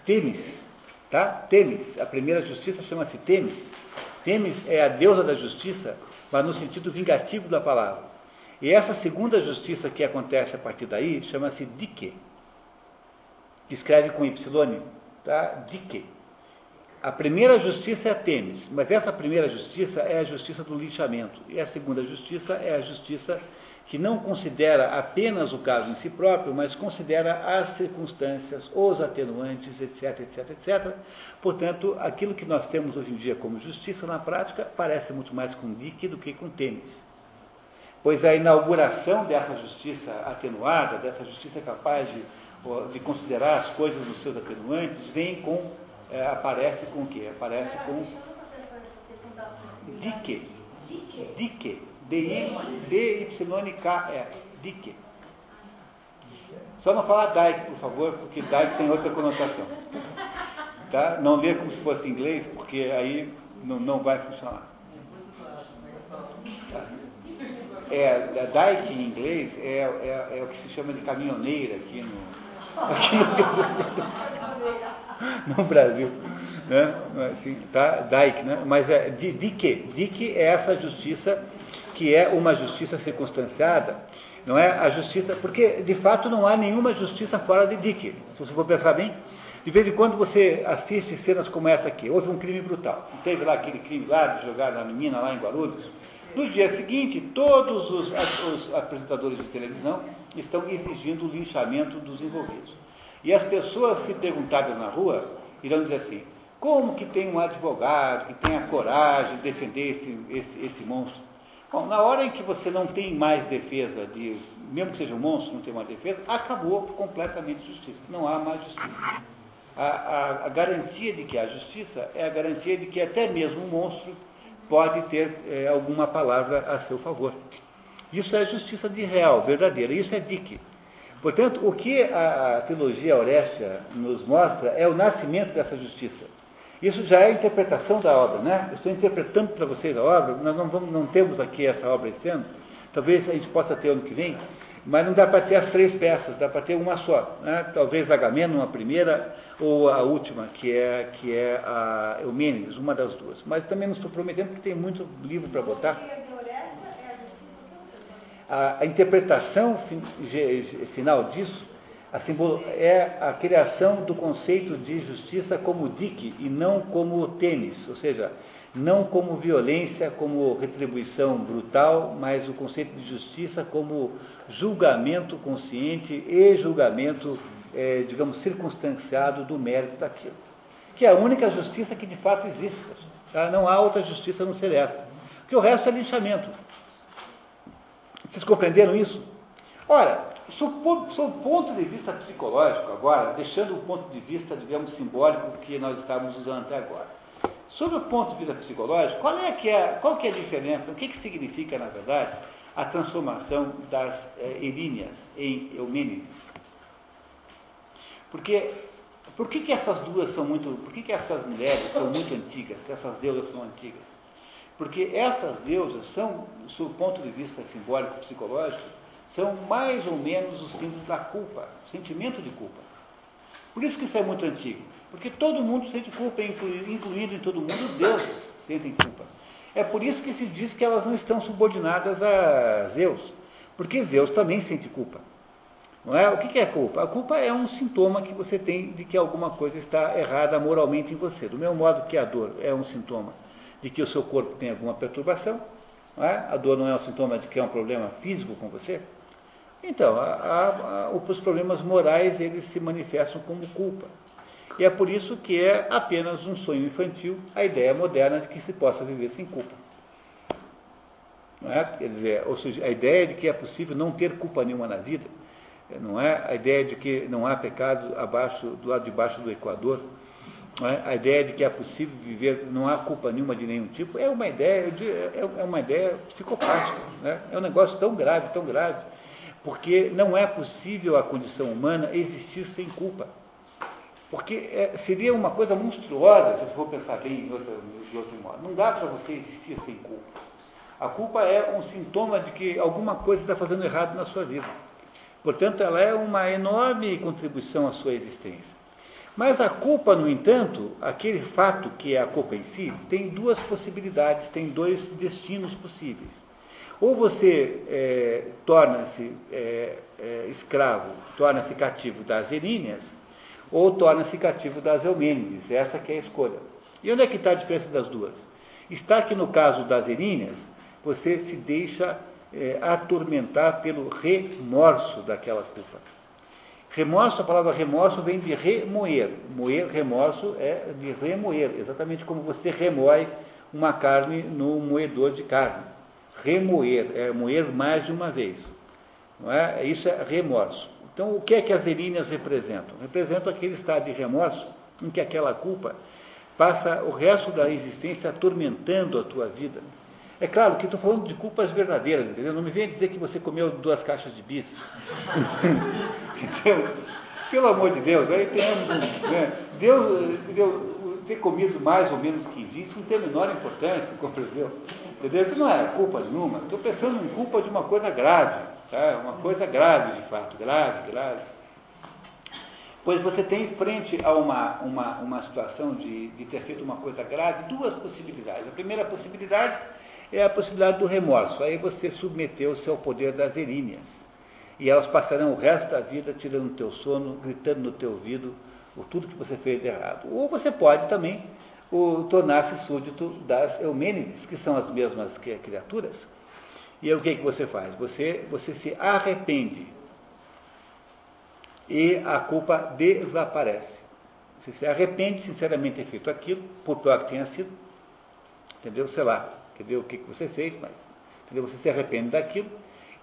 Temis, tá? Temis. A primeira justiça chama-se Temis. Temis é a deusa da justiça, mas no sentido vingativo da palavra. E essa segunda justiça que acontece a partir daí chama-se Dike, que escreve com Y, tá? Dike. A primeira justiça é a Temis, mas essa primeira justiça é a justiça do lixamento. E a segunda justiça é a justiça que não considera apenas o caso em si próprio, mas considera as circunstâncias, os atenuantes, etc, etc, etc. Portanto, aquilo que nós temos hoje em dia como justiça na prática parece muito mais com Dick do que com Temis. Pois a inauguração dessa justiça atenuada, dessa justiça capaz de, de considerar as coisas nos seus atenuantes, vem com é, aparece com o quê? Aparece com Dique. Dique. D-Y-K-E. Dique. Só não falar Dyke, por favor, porque Dyke tem outra conotação. Tá? Não ler como se fosse inglês, porque aí não, não vai funcionar. Tá? É, Dyke em inglês é, é, é, o que se chama de caminhoneira aqui no, aqui no no Brasil. Né? Assim, tá? Daik, né? Mas é de, de que? De que é essa justiça que é uma justiça circunstanciada, não é a justiça, porque de fato não há nenhuma justiça fora de Dick. Se você for pensar bem, de vez em quando você assiste cenas como essa aqui. Houve um crime brutal. Teve lá aquele crime lá de jogar a menina lá em Guarulhos. No dia seguinte, todos os, os apresentadores de televisão estão exigindo o linchamento dos envolvidos. E as pessoas, se perguntadas na rua, irão dizer assim: como que tem um advogado que tem a coragem de defender esse, esse, esse monstro? Bom, na hora em que você não tem mais defesa, de, mesmo que seja um monstro, não tem mais defesa, acabou completamente a justiça. Não há mais justiça. A, a, a, garantia de que há justiça é a garantia de que até mesmo um monstro pode ter é, alguma palavra a seu favor. Isso é justiça de real, verdadeira. Isso é dique. Portanto, o que a, a teologia Aurestia nos mostra é o nascimento dessa justiça. Isso já é a interpretação da obra, né? Eu estou interpretando para vocês a obra, nós não, vamos, não temos aqui essa obra esse ano, talvez a gente possa ter ano que vem, mas não dá para ter as três peças, dá para ter uma só. Né? Talvez Agamemnon, a primeira, ou a última, que é, que é a Eumênides, uma das duas. Mas também não estou prometendo, porque tem muito livro para botar a, a interpretação fin, final disso a simbolo, é a criação do conceito de justiça como dique e não como tênis, ou seja, não como violência, como retribuição brutal, mas o conceito de justiça como julgamento consciente e julgamento, é, digamos, circunstanciado do mérito daquilo. Que é a única justiça que de fato existe. Tá? Não há outra justiça a não ser essa. Porque o resto é linchamento. Vocês compreenderam isso? Ora, sob o ponto de vista psicológico agora, deixando o ponto de vista, digamos, simbólico que nós estávamos usando até agora. Sobre o ponto de vista psicológico, qual é, que é, qual que é a diferença, o que, que significa, na verdade, a transformação das é, Eríneas em Eumênides? Porque, por que, que essas duas são muito, por que, que essas mulheres são muito antigas, essas deusas são antigas? Porque essas deusas são, do ponto de vista simbólico, psicológico, são mais ou menos o símbolo da culpa, o sentimento de culpa. Por isso que isso é muito antigo. Porque todo mundo sente culpa, incluindo em todo mundo os deuses sentem culpa. É por isso que se diz que elas não estão subordinadas a Zeus. Porque Zeus também sente culpa. Não é? O que é culpa? A culpa é um sintoma que você tem de que alguma coisa está errada moralmente em você. Do mesmo modo que a dor é um sintoma de que o seu corpo tem alguma perturbação. É? A dor não é um sintoma de que é um problema físico com você. Então, a, a, os problemas morais eles se manifestam como culpa. E é por isso que é apenas um sonho infantil a ideia moderna de que se possa viver sem culpa. Não é? Quer dizer, ou seja, a ideia de que é possível não ter culpa nenhuma na vida, não é? A ideia de que não há pecado abaixo, do lado de baixo do Equador? A ideia de que é possível viver, não há culpa nenhuma de nenhum tipo, é uma ideia, é, é uma ideia psicopática. Né? É um negócio tão grave, tão grave, porque não é possível a condição humana existir sem culpa. Porque é, seria uma coisa monstruosa, se eu for pensar bem de outro modo. Não dá para você existir sem culpa. A culpa é um sintoma de que alguma coisa está fazendo errado na sua vida. Portanto, ela é uma enorme contribuição à sua existência. Mas a culpa, no entanto, aquele fato que é a culpa em si, tem duas possibilidades, tem dois destinos possíveis. Ou você é, torna-se é, é, escravo, torna-se cativo das Eríneas, ou torna-se cativo das Eumênides. Essa que é a escolha. E onde é que está a diferença das duas? Está que no caso das Eríneas, você se deixa é, atormentar pelo remorso daquela culpa. Remorso, a palavra remorso vem de remoer. Moer, remorso é de remoer, exatamente como você remoe uma carne no moedor de carne. Remoer, é moer mais de uma vez. Não é? Isso é remorso. Então, o que é que as eríneas representam? Representam aquele estado de remorso em que aquela culpa passa o resto da existência atormentando a tua vida é claro que estou falando de culpas verdadeiras, entendeu? Não me venha dizer que você comeu duas caixas de bis. Pelo amor de Deus, aí tem. Né? Deus, entendeu? ter comido mais ou menos que isso não tem a menor importância, compreendeu? Entendeu? Isso não é culpa nenhuma. Estou pensando em culpa de uma coisa grave, tá? uma coisa grave de fato, grave, grave. Pois você tem frente a uma, uma, uma situação de, de ter feito uma coisa grave, duas possibilidades. A primeira possibilidade é a possibilidade do remorso. Aí você submeteu-se ao poder das eríneas. E elas passarão o resto da vida tirando o teu sono, gritando no teu ouvido o tudo que você fez de errado. Ou você pode também tornar-se súdito das Eumênides, que são as mesmas criaturas. E aí, o que, é que você faz? Você, você se arrepende. E a culpa desaparece. Você se arrepende sinceramente de ter feito aquilo, por pior que tenha sido. Entendeu? Sei lá, ver o que você fez, mas entendeu? você se arrepende daquilo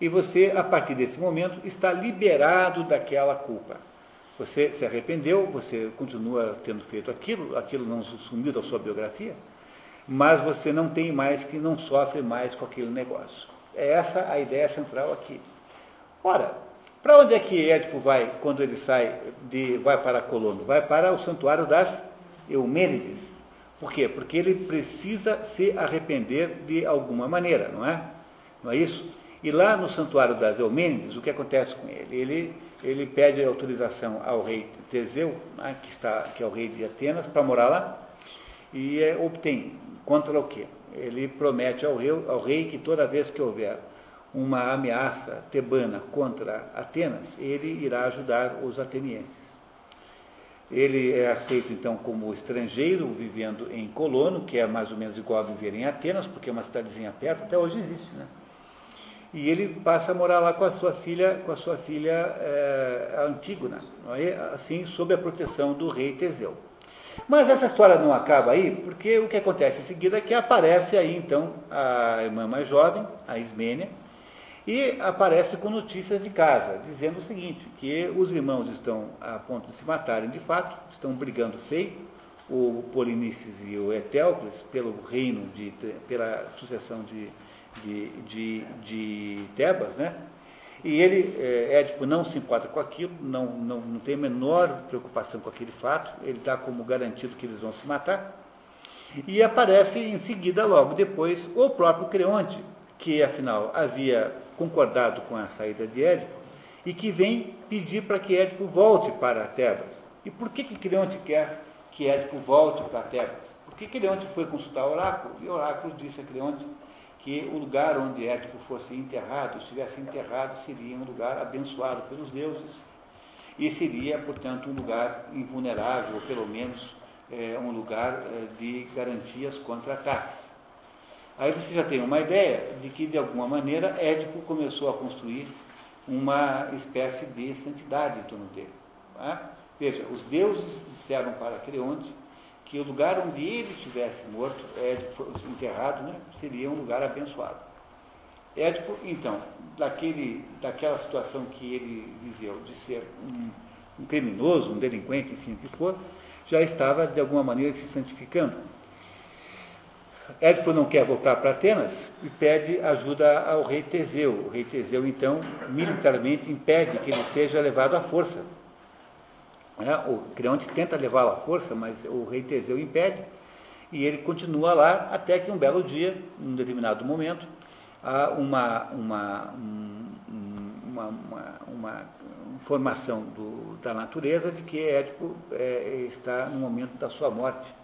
e você, a partir desse momento, está liberado daquela culpa. Você se arrependeu, você continua tendo feito aquilo, aquilo não sumiu da sua biografia, mas você não tem mais, que não sofre mais com aquele negócio. É essa a ideia central aqui. Ora, para onde é que Édipo vai quando ele sai de, vai para Colono? Vai para o santuário das Eumênides. Por quê? Porque ele precisa se arrepender de alguma maneira, não é? Não é isso? E lá no santuário das Eumênides, o que acontece com ele? Ele, ele pede autorização ao rei Teseu, né, que, está, que é o rei de Atenas, para morar lá, e é, obtém. Contra o quê? Ele promete ao rei, ao rei que toda vez que houver uma ameaça tebana contra Atenas, ele irá ajudar os atenienses. Ele é aceito então como estrangeiro, vivendo em Colono, que é mais ou menos igual a viver em Atenas, porque é uma cidadezinha perto, até hoje existe, né? E ele passa a morar lá com a sua filha, com a sua filha é, Antígona, é? assim, sob a proteção do rei Teseu. Mas essa história não acaba aí, porque o que acontece em seguida é que aparece aí então a irmã mais jovem, a Ismênia, e aparece com notícias de casa, dizendo o seguinte, que os irmãos estão a ponto de se matarem de fato, estão brigando feio, o Polinices e o Etéocles, pelo reino, de, pela sucessão de, de, de, de Tebas, né? E ele, é, Édipo, não se importa com aquilo, não, não, não tem a menor preocupação com aquele fato, ele dá como garantido que eles vão se matar. E aparece em seguida, logo depois, o próprio Creonte, que afinal havia concordado com a saída de Édipo e que vem pedir para que Édipo volte para Tebas. E por que, que Creonte quer que Édipo volte para Tebas? Porque Creonte foi consultar oráculo e oráculo disse a Creonte que o lugar onde Édipo fosse enterrado, estivesse enterrado, seria um lugar abençoado pelos deuses e seria, portanto, um lugar invulnerável, ou pelo menos é, um lugar é, de garantias contra ataques. Aí você já tem uma ideia de que, de alguma maneira, Édipo começou a construir uma espécie de santidade em torno dele. Tá? Veja, os deuses disseram para Creonte que o lugar onde ele estivesse morto, Édipo, enterrado, né, seria um lugar abençoado. Édipo, então, daquele, daquela situação que ele viveu de ser um, um criminoso, um delinquente, enfim, o que for, já estava, de alguma maneira, se santificando. Édipo não quer voltar para Atenas e pede ajuda ao rei Teseu. O rei Teseu, então, militarmente impede que ele seja levado à força. É, o Creonte tenta levá-lo à força, mas o rei Teseu impede, e ele continua lá até que um belo dia, num determinado momento, há uma, uma, uma, uma, uma informação do, da natureza de que Édipo é, está no momento da sua morte.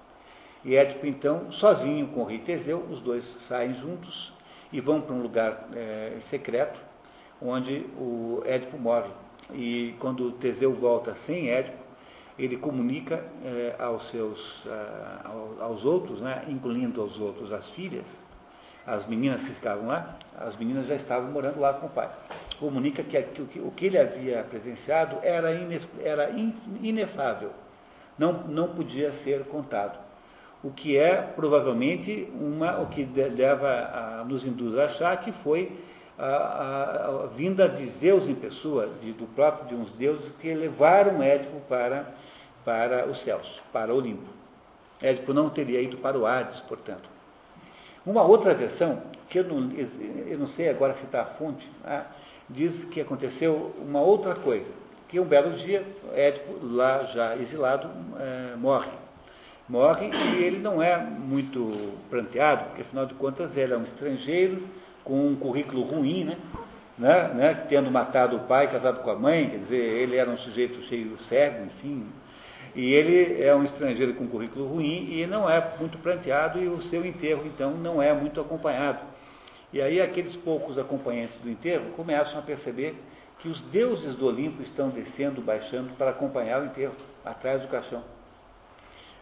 E Édipo, então, sozinho com o rei Teseu, os dois saem juntos e vão para um lugar é, secreto, onde o Édipo morre. E quando Teseu volta sem Édipo, ele comunica é, aos seus, aos outros, né, incluindo aos outros as filhas, as meninas que ficavam lá, as meninas já estavam morando lá com o pai. Comunica que, que o que ele havia presenciado era, ines, era inefável, não, não podia ser contado o que é provavelmente uma, o que leva a, nos induz a achar que foi a, a, a, vinda de Zeus em pessoa, de, do próprio de uns deuses que levaram Édipo para, para os céus, para o Olimpo. Édipo não teria ido para o Hades, portanto. Uma outra versão, que eu não, eu não sei agora citar a fonte, ah, diz que aconteceu uma outra coisa, que um belo dia, Édipo, lá já exilado, é, morre morre e ele não é muito pranteado, porque afinal de contas ele é um estrangeiro com um currículo ruim, né? Né? né? Tendo matado o pai, casado com a mãe, quer dizer, ele era um sujeito cheio cego, enfim. E ele é um estrangeiro com um currículo ruim e não é muito pranteado e o seu enterro, então, não é muito acompanhado. E aí aqueles poucos acompanhantes do enterro começam a perceber que os deuses do Olimpo estão descendo, baixando para acompanhar o enterro, atrás do caixão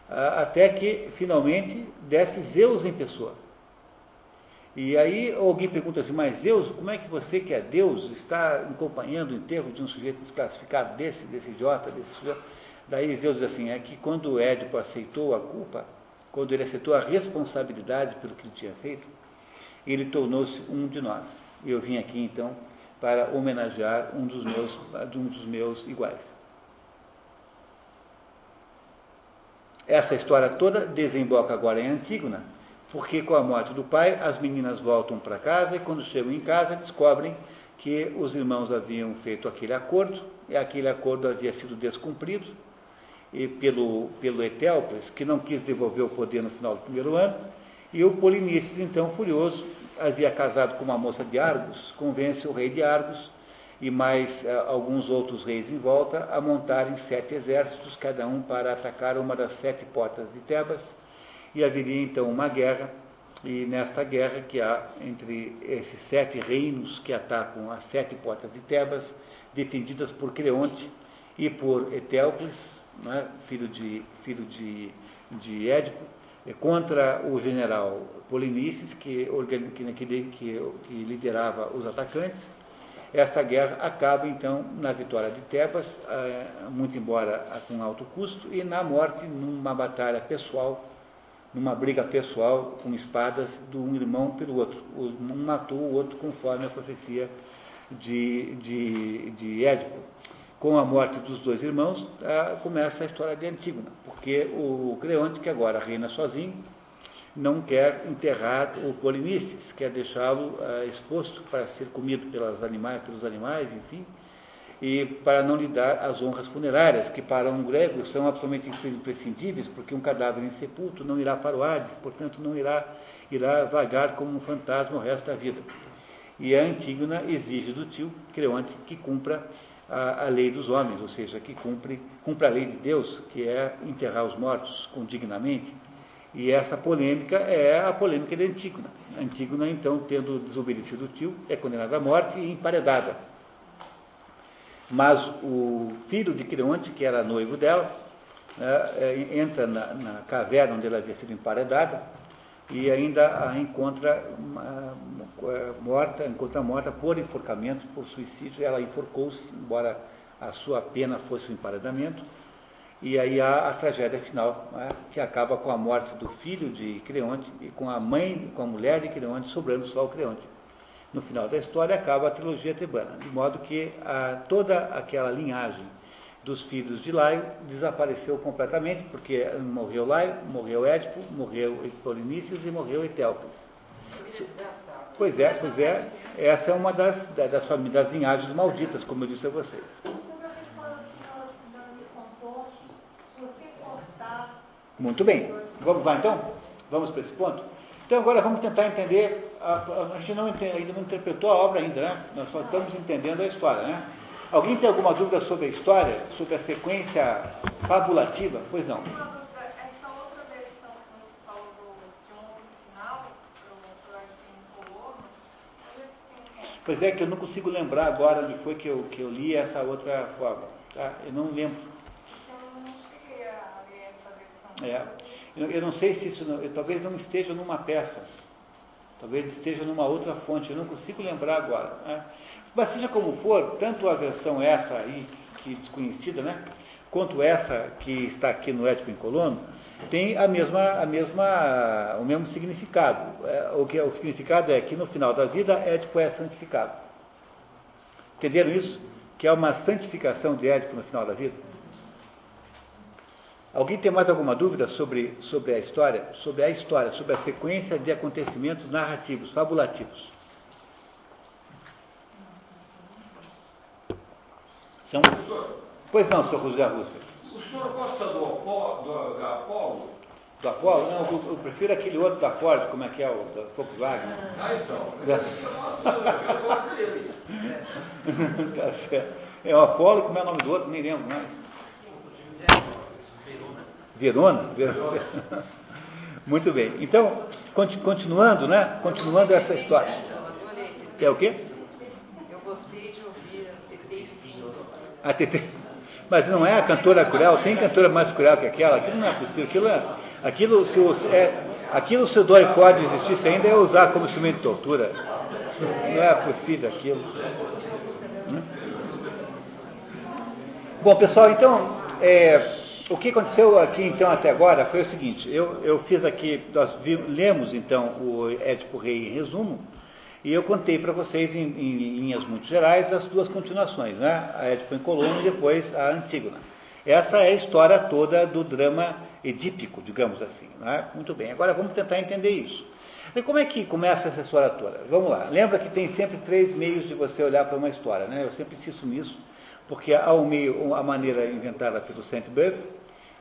até que finalmente desce Zeus em pessoa. E aí alguém pergunta assim, mas Zeus, como é que você que é Deus está acompanhando o enterro de um sujeito desclassificado desse, desse idiota, desse sujeito? Daí Zeus diz assim, é que quando Édipo aceitou a culpa, quando ele aceitou a responsabilidade pelo que ele tinha feito, ele tornou-se um de nós. Eu vim aqui então para homenagear um dos meus, um dos meus iguais. Essa história toda desemboca agora em Antígona, porque com a morte do pai, as meninas voltam para casa e quando chegam em casa descobrem que os irmãos haviam feito aquele acordo, e aquele acordo havia sido descumprido e pelo, pelo Etéocles, que não quis devolver o poder no final do primeiro ano, e o Polinices, então furioso, havia casado com uma moça de Argos, convence o rei de Argos e mais uh, alguns outros reis em volta a montarem sete exércitos, cada um para atacar uma das sete portas de Tebas, e haveria então uma guerra, e nesta guerra que há entre esses sete reinos que atacam as sete portas de Tebas, defendidas por Creonte e por Etéocles, né, filho de, filho de, de Édipo, contra o general Polinices, que, que, que, que liderava os atacantes, esta guerra acaba, então, na vitória de Tebas, eh, muito embora com alto custo, e na morte numa batalha pessoal, numa briga pessoal com espadas de um irmão pelo outro. Um matou o outro conforme a profecia de, de, de Édipo. Com a morte dos dois irmãos, ah, começa a história de Antígona, porque o Creonte, que agora reina sozinho, não quer enterrar o Polinices, quer deixá-lo uh, exposto para ser comido pelas animais, pelos animais, enfim, e para não lhe dar as honras funerárias, que para um grego são absolutamente imprescindíveis, porque um cadáver insepulto não irá para o Hades, portanto não irá, irá vagar como um fantasma o resto da vida. E a Antígona exige do tio Creonte que cumpra a, a, lei dos homens, ou seja, que cumpre, cumpra a lei de Deus, que é enterrar os mortos com dignamente, e essa polêmica é a polêmica de Antígona. Antígona, então, tendo desobedecido o tio, é condenada à morte e emparedada. Mas o filho de Creonte, que era noivo dela, né, é, entra na, na, caverna onde ela havia sido emparedada, e ainda a encontra uma, morta, encontra morta por enforcamento, por suicídio. Ela enforcou-se, embora a sua pena fosse o emparedamento. E aí há a tragédia final, né, que acaba com a morte do filho de Creonte e com a mãe, com a mulher de Creonte, sobrando só o Creonte. No final da história acaba a trilogia tebana, de modo que a, toda aquela linhagem dos filhos de Laio desapareceu completamente, porque morreu Laio, morreu Édipo, morreu Polinices e morreu Etelpes. Pois é, pois é. Essa é uma das, das, das linhagens malditas, como eu disse a vocês. Muito bem. Vamos lá então? Vamos para esse ponto? Então agora vamos tentar entender, a, a, gente não entende, ainda não interpretou a obra ainda, né? Nós só estamos entendendo a história, né? Alguém tem alguma dúvida sobre a história, sobre a sequência fabulativa? Pois não. Essa outra versão que você falou de um final, Pois é, que eu não consigo lembrar agora onde foi que eu, que eu li essa outra forma. Tá? Eu não lembro. Eu não cheguei a ler essa versão. É. Eu, eu não sei se isso, não, eu, talvez não esteja numa peça. Talvez esteja numa outra fonte, eu não consigo lembrar agora. Né? Mas seja como for, tanto a versão essa aí, que é desconhecida, né? quanto essa que está aqui no Ético em Colono, tem a mesma, a mesma, o mesmo significado. É, o que é, o significado é que no final da vida Édipo é santificado. Entenderam isso? Que é uma santificação de Édipo no final da vida? Alguém tem mais alguma dúvida sobre, sobre a história? Sobre a história, sobre a sequência de acontecimentos narrativos, fabulativos? São... Pois não, senhor José Rússia. O senhor gosta do, Apolo, do, Apolo? Do Apolo? Não, eu, eu, prefiro aquele outro da Ford, como é que é, o da Volkswagen. Ah, então. Eu gosto dele. tá certo. É o Apolo, como é o nome do outro? Nem lembro mais. Verona? Verona. Muito bem. Então, continuando, né? Continuando essa história. É o quê? Eu gostei de ouvir a TT. Mas não é a cantora cruel, tem cantora mais cruel que aquela, aquilo não é possível, aquilo, é, aquilo, se, o, é, aquilo se o dói pode existisse ainda é usar como instrumento de tortura. Não é possível aquilo. Hum? Bom, pessoal, então, é, o que aconteceu aqui então até agora foi o seguinte, eu, eu fiz aqui, nós vi, lemos então o Édipo Rei em resumo, e eu contei para vocês, em, em, linhas muito gerais, as duas continuações, né? a Édipo em Colônia e depois a Antígona. Essa é a história toda do drama edípico, digamos assim. Né? Muito bem, agora vamos tentar entender isso. E como é que começa essa história toda? Vamos lá, lembra que tem sempre três meios de você olhar para uma história, né? eu sempre insisto nisso, porque há um meio, a maneira inventada pelo Saint-Beuve,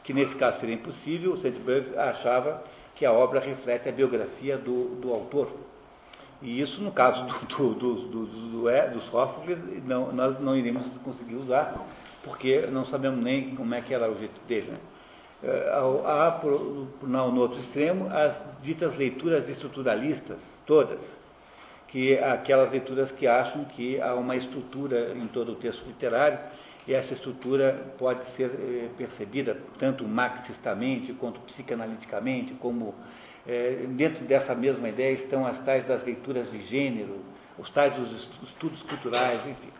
que nesse caso seria impossível, o Saint-Beuve achava que a obra reflete a biografia do, do autor, e isso, no caso do, do, do, do, é, do Sófocles, não, nós não iríamos conseguir usar, porque não sabemos nem como é que era o jeito dele. Né? É, há, por, no outro extremo, as ditas leituras estruturalistas, todas, que aquelas leituras que acham que há uma estrutura em todo o texto literário, e essa estrutura pode ser eh, percebida tanto marxistamente, quanto psicanaliticamente, como é, dentro dessa mesma ideia estão as tais das leituras de gênero, os tais dos estudos culturais, enfim.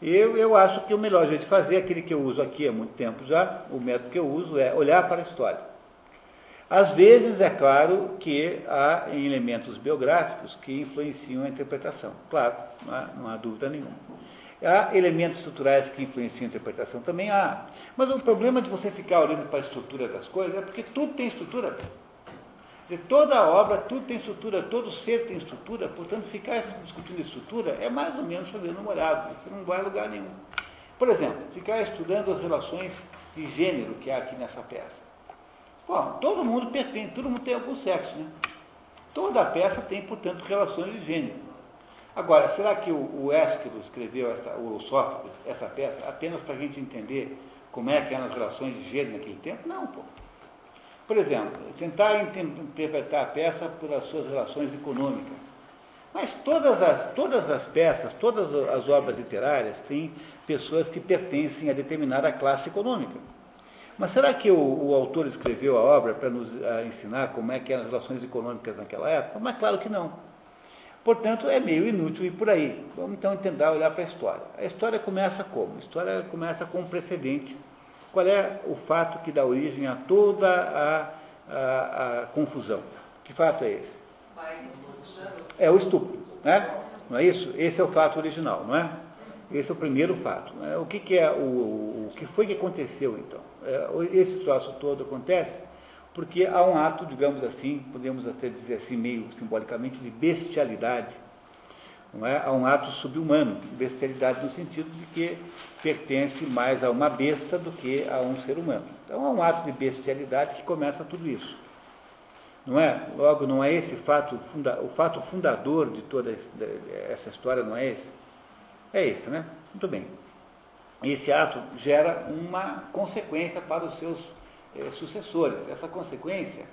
Eu, eu acho que o melhor jeito de fazer, aquele que eu uso aqui há muito tempo já, o método que eu uso é olhar para a história. Às vezes, é claro que há elementos biográficos que influenciam a interpretação. Claro, não há, não há dúvida nenhuma. Há elementos estruturais que influenciam a interpretação, também há. Mas o problema de você ficar olhando para a estrutura das coisas é porque tudo tem estrutura. Dizer, toda obra, tudo tem estrutura, todo ser tem estrutura, portanto, ficar discutindo estrutura é mais ou menos chover no molhado, você não vai a lugar nenhum. Por exemplo, ficar estudando as relações de gênero que há aqui nessa peça. Bom, todo mundo pertence, todo mundo tem algum sexo, né? Toda peça tem, portanto, relações de gênero. Agora, será que o, o Ésquilo escreveu, essa, o Sófocles, essa peça apenas para a gente entender como é que eram as relações de gênero naquele tempo? Não, pô. Por exemplo, tentar interpretar a peça pelas suas relações econômicas. Mas todas as, todas as peças, todas as obras literárias têm pessoas que pertencem a determinada classe econômica. Mas será que o, o autor escreveu a obra para nos ensinar como é que eram as relações econômicas naquela época? Mas claro que não. Portanto, é meio inútil ir por aí. Vamos então tentar olhar para a história. A história começa como? A história começa com um precedente. Qual é o fato que dá origem a toda a, a, a confusão? Que fato é esse? É o estupro, né? Não é isso? Esse é o fato original, não é? Esse é o primeiro fato. Né? O que, que é o, o, que foi que aconteceu então? É, esse troço todo acontece porque há um ato, digamos assim, podemos até dizer assim meio simbolicamente de bestialidade, não é? Há um ato subhumano, bestialidade no sentido de que pertence mais a uma besta do que a um ser humano. Então há um ato de bestialidade que começa tudo isso. Não é? Logo, não é esse fato, o fato fundador de toda essa história, não é esse? É esse, né? Muito bem. Esse ato gera uma consequência para os seus eh, sucessores. Essa consequência,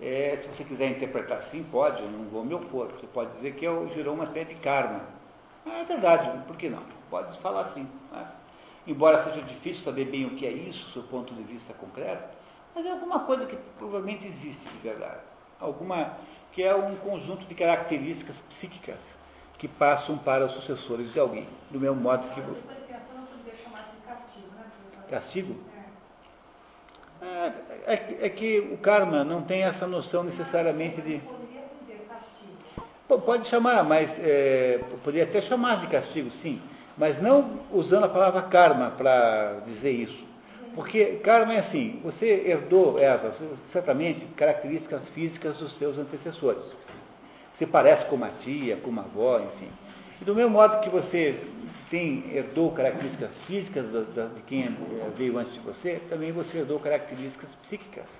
eh, se você quiser interpretar assim, pode, eu não vou me opor. Você pode dizer que eu, gerou uma espécie de karma. Ah, é verdade, por que não? Pode falar assim. Né? Embora seja difícil saber bem o que é isso, do ponto de vista concreto, mas é alguma coisa que provavelmente existe de verdade. Alguma que é um conjunto de características psíquicas que passam para os sucessores de alguém, do mesmo modo que. Castigo? É, é, é, que o karma não tem essa noção necessariamente de. Pode chamar, mas é, poderia até chamar de castigo, sim, mas não usando a palavra karma para dizer isso. Porque karma é assim, você herdou, Eva, certamente, características físicas dos seus antecessores. Você parece com uma tia, com uma avó, enfim. E do mesmo modo que você tem, herdou características físicas de quem veio antes de você, também você herdou características psíquicas.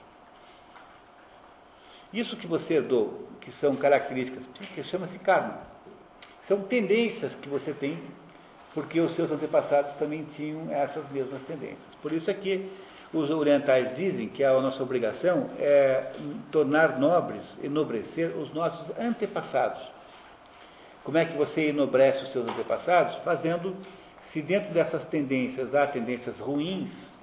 Isso que você herdou, que são características psíquicas, chama-se karma. São tendências que você tem porque os seus antepassados também tinham essas mesmas tendências. Por isso é que os orientais dizem que a nossa obrigação é tornar nobres, enobrecer os nossos antepassados. Como é que você enobrece os seus antepassados? Fazendo, se dentro dessas tendências há tendências ruins,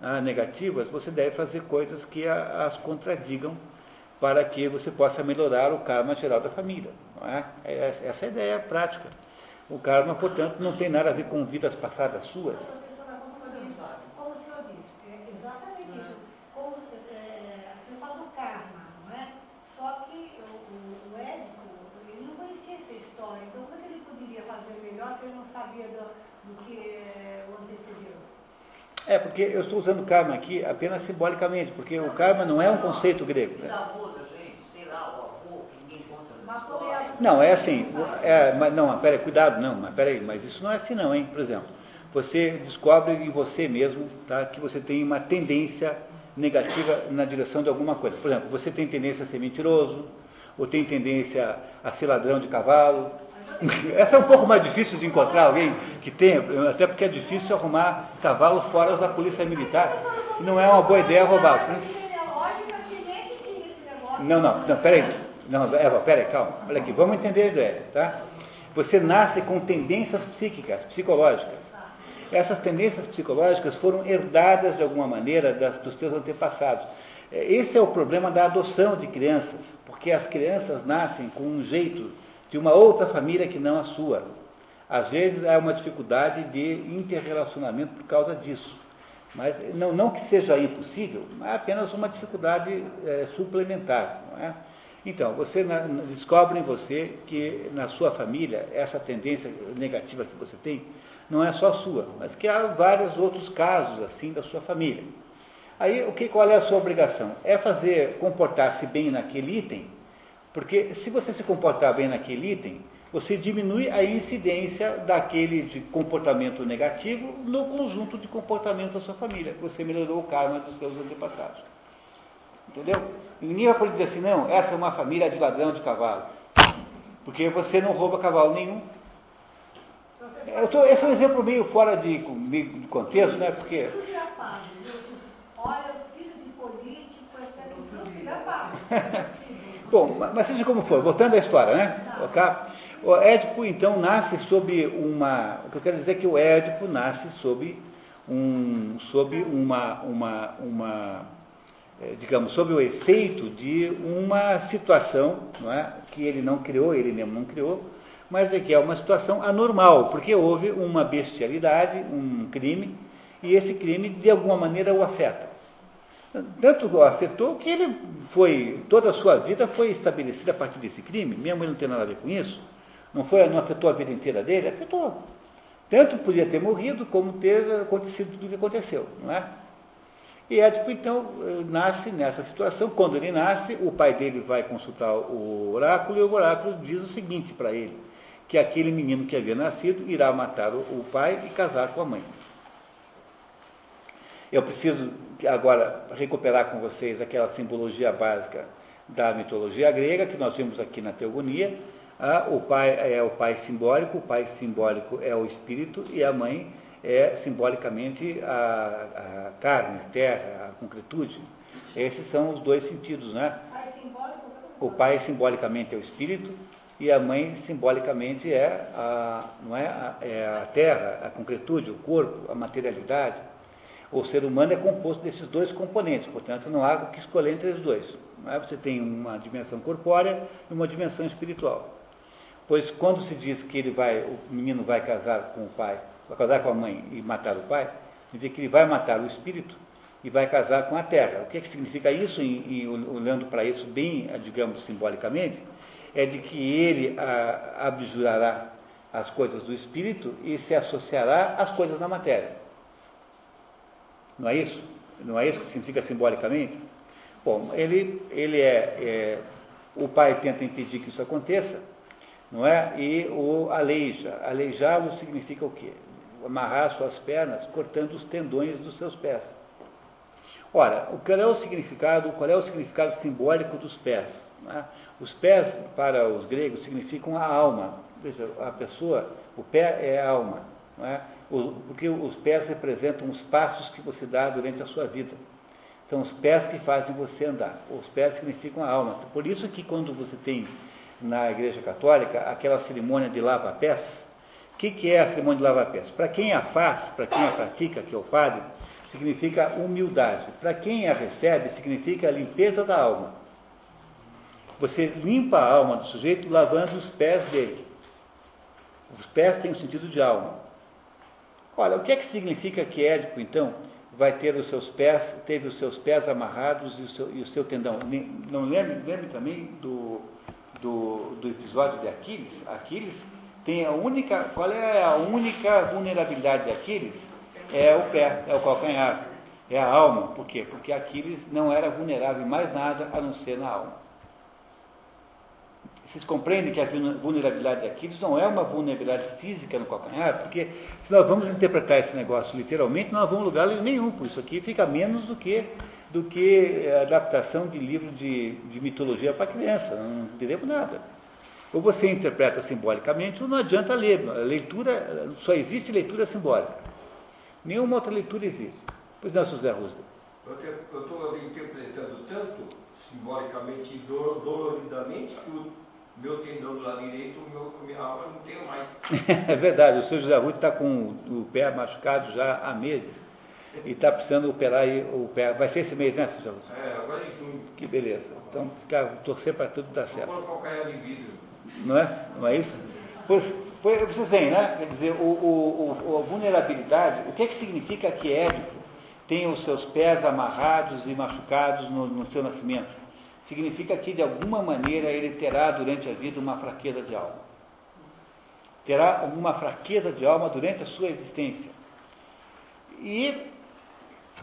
há negativas, você deve fazer coisas que as contradigam para que você possa melhorar o karma geral da família. É? é essa é a ideia prática. O karma, portanto, não tem nada a ver com vidas passadas suas. Como o senhor disse, é exatamente isso. Como, é, você fala do karma, não é? Só que o, o Édipo, ele não conhecia essa história. Então, como é que ele poderia fazer melhor se ele não sabia do, do que é, o antecedeu? É, porque eu estou usando karma aqui apenas simbolicamente, porque o karma não é um conceito grego. Né? Não, é assim, é, mas não, peraí, cuidado, não, mas peraí, mas isso não é assim não, hein? Por exemplo, você descobre em você mesmo tá, que você tem uma tendência negativa na direção de alguma coisa. Por exemplo, você tem tendência a ser mentiroso, ou tem tendência a ser ladrão de cavalo. Essa é um pouco mais difícil de encontrar alguém que tenha, até porque é difícil arrumar cavalo fora da polícia militar. Não é uma boa ideia roubar. Né? Não, não, não, peraí. Não, Eva, peraí, calma. Olha aqui, vamos entender a ideia, tá? Você nasce com tendências psíquicas, psicológicas. Essas tendências psicológicas foram herdadas de alguma maneira das, dos teus antepassados. É, esse é o problema da adoção de crianças, porque as crianças nascem com um jeito de uma outra família que não a sua. Às vezes há uma dificuldade de interrelacionamento por causa disso. Mas não, não que seja impossível, é apenas uma dificuldade é, suplementar. É? Então, você na, descobre em você que na sua família, essa tendência negativa que você tem, não é só sua, mas que há vários outros casos assim da sua família. Aí, o que, qual é a sua obrigação? É fazer, comportar-se bem naquele item, porque se você se comportar bem naquele item, você diminui a incidência daquele de comportamento negativo no conjunto de comportamentos da sua família. Você melhorou o karma dos seus antepassados. Entendeu? Ninguém vai poder dizer assim, não, essa é uma família de ladrão de cavalo. Porque você não rouba cavalo nenhum. Eu tô, esse é um exemplo meio fora de, de contexto, né? Porque. Olha, os filhos de político, Bom, mas seja como for, voltando à história, né? Tá. O Édipo, então, nasce sob uma. O que eu quero dizer é que o Édipo nasce sob um, sob uma, uma, uma é, digamos, sob o efeito de uma situação não é, que ele não criou, ele mesmo não criou, mas é que é uma situação anormal, porque houve uma bestialidade, um crime, e esse crime de alguma maneira o afeta. Tanto afetou que ele foi, toda a sua vida foi estabelecida a partir desse crime, mesmo ele não tem nada a ver com isso, não, foi, não afetou a vida inteira dele, afetou. Tanto podia ter morrido, como ter acontecido tudo o que aconteceu, não é? E Édipo, então, nasce nessa situação. Quando ele nasce, o pai dele vai consultar o oráculo e o oráculo diz o seguinte para ele: que aquele menino que havia nascido irá matar o pai e casar com a mãe. Eu preciso agora recuperar com vocês aquela simbologia básica da mitologia grega que nós vimos aqui na Teogonia. Ah, o pai é o pai simbólico, o pai simbólico é o espírito e a mãe é simbolicamente a, a carne, a terra, a concretude. Esses são os dois sentidos, né? O pai simbolicamente é o espírito e a mãe simbolicamente é a, não é, é a terra, a concretude, o corpo, a materialidade. O ser humano é composto desses dois componentes, portanto não há o que escolher entre os dois. É? Você tem uma dimensão corpórea e uma dimensão espiritual. Pois quando se diz que ele vai, o menino vai casar com o pai, vai casar com a mãe e matar o pai, significa que ele vai matar o espírito e vai casar com a terra. O que, é que significa isso, em, em, olhando para isso bem, digamos, simbolicamente? É de que ele a, abjurará as coisas do espírito e se associará às coisas da matéria. Não é isso? Não é isso que significa simbolicamente? Bom, ele, ele é, é o pai tenta impedir que isso aconteça, não é? E o aleija. Aleijá-lo significa o quê? Amarrar suas pernas, cortando os tendões dos seus pés. Ora, qual é o significado, qual é o significado simbólico dos pés? É? Os pés, para os gregos, significam a alma. Veja, a pessoa, o pé é a alma. É? Porque os pés representam os passos que você dá durante a sua vida. São os pés que fazem você andar. Os pés significam a alma. Por isso que quando você tem na Igreja Católica aquela cerimônia de lava-pés, o que, que é a cerimônia de lava-pés? Para quem a faz, para quem a pratica, que é o padre, significa humildade. Para quem a recebe, significa a limpeza da alma. Você limpa a alma do sujeito lavando os pés dele. Os pés têm o sentido de alma. Olha, o que é que significa que Édipo, então, vai ter os seus pés, teve os seus pés amarrados e o seu, e o seu tendão? Não lembre, lembre também do, do, do episódio de Aquiles? Aquiles tem a única, qual é a única vulnerabilidade de Aquiles? É o pé, é o calcanhar, é a alma. Por quê? Porque Aquiles não era vulnerável em mais nada a não ser na alma. Vocês compreendem que a vulnerabilidade de Aquiles não é uma vulnerabilidade física no calcanhar, porque se nós vamos interpretar esse negócio literalmente, não vamos lugar nenhum, por isso aqui fica menos do que, do que a adaptação de livro de, de mitologia para criança, não entendemos nada. Ou você interpreta simbolicamente, ou não adianta ler. A leitura, só existe leitura simbólica. Nenhuma outra leitura existe. Pois não, José Roosevelt. Eu estou interpretando tanto simbolicamente e doloridamente que o meu tendão do lado direito, o meu, minha alma não tenho mais. é verdade, o senhor José Ruth está com o pé machucado já há meses e está precisando operar o pé. Vai ser esse mês, né, senhor José Ruth? É, agora em junho. Que beleza. Então, ficar, torcer para tudo dar certo. Vou colocar de vidro. Não é? Não é isso? Pois, pois vocês veem, né? Quer dizer, o, o, o, a vulnerabilidade, o que, é que significa que Édipo tem os seus pés amarrados e machucados no, no seu nascimento? Significa que de alguma maneira ele terá durante a vida uma fraqueza de alma. Terá alguma fraqueza de alma durante a sua existência. E,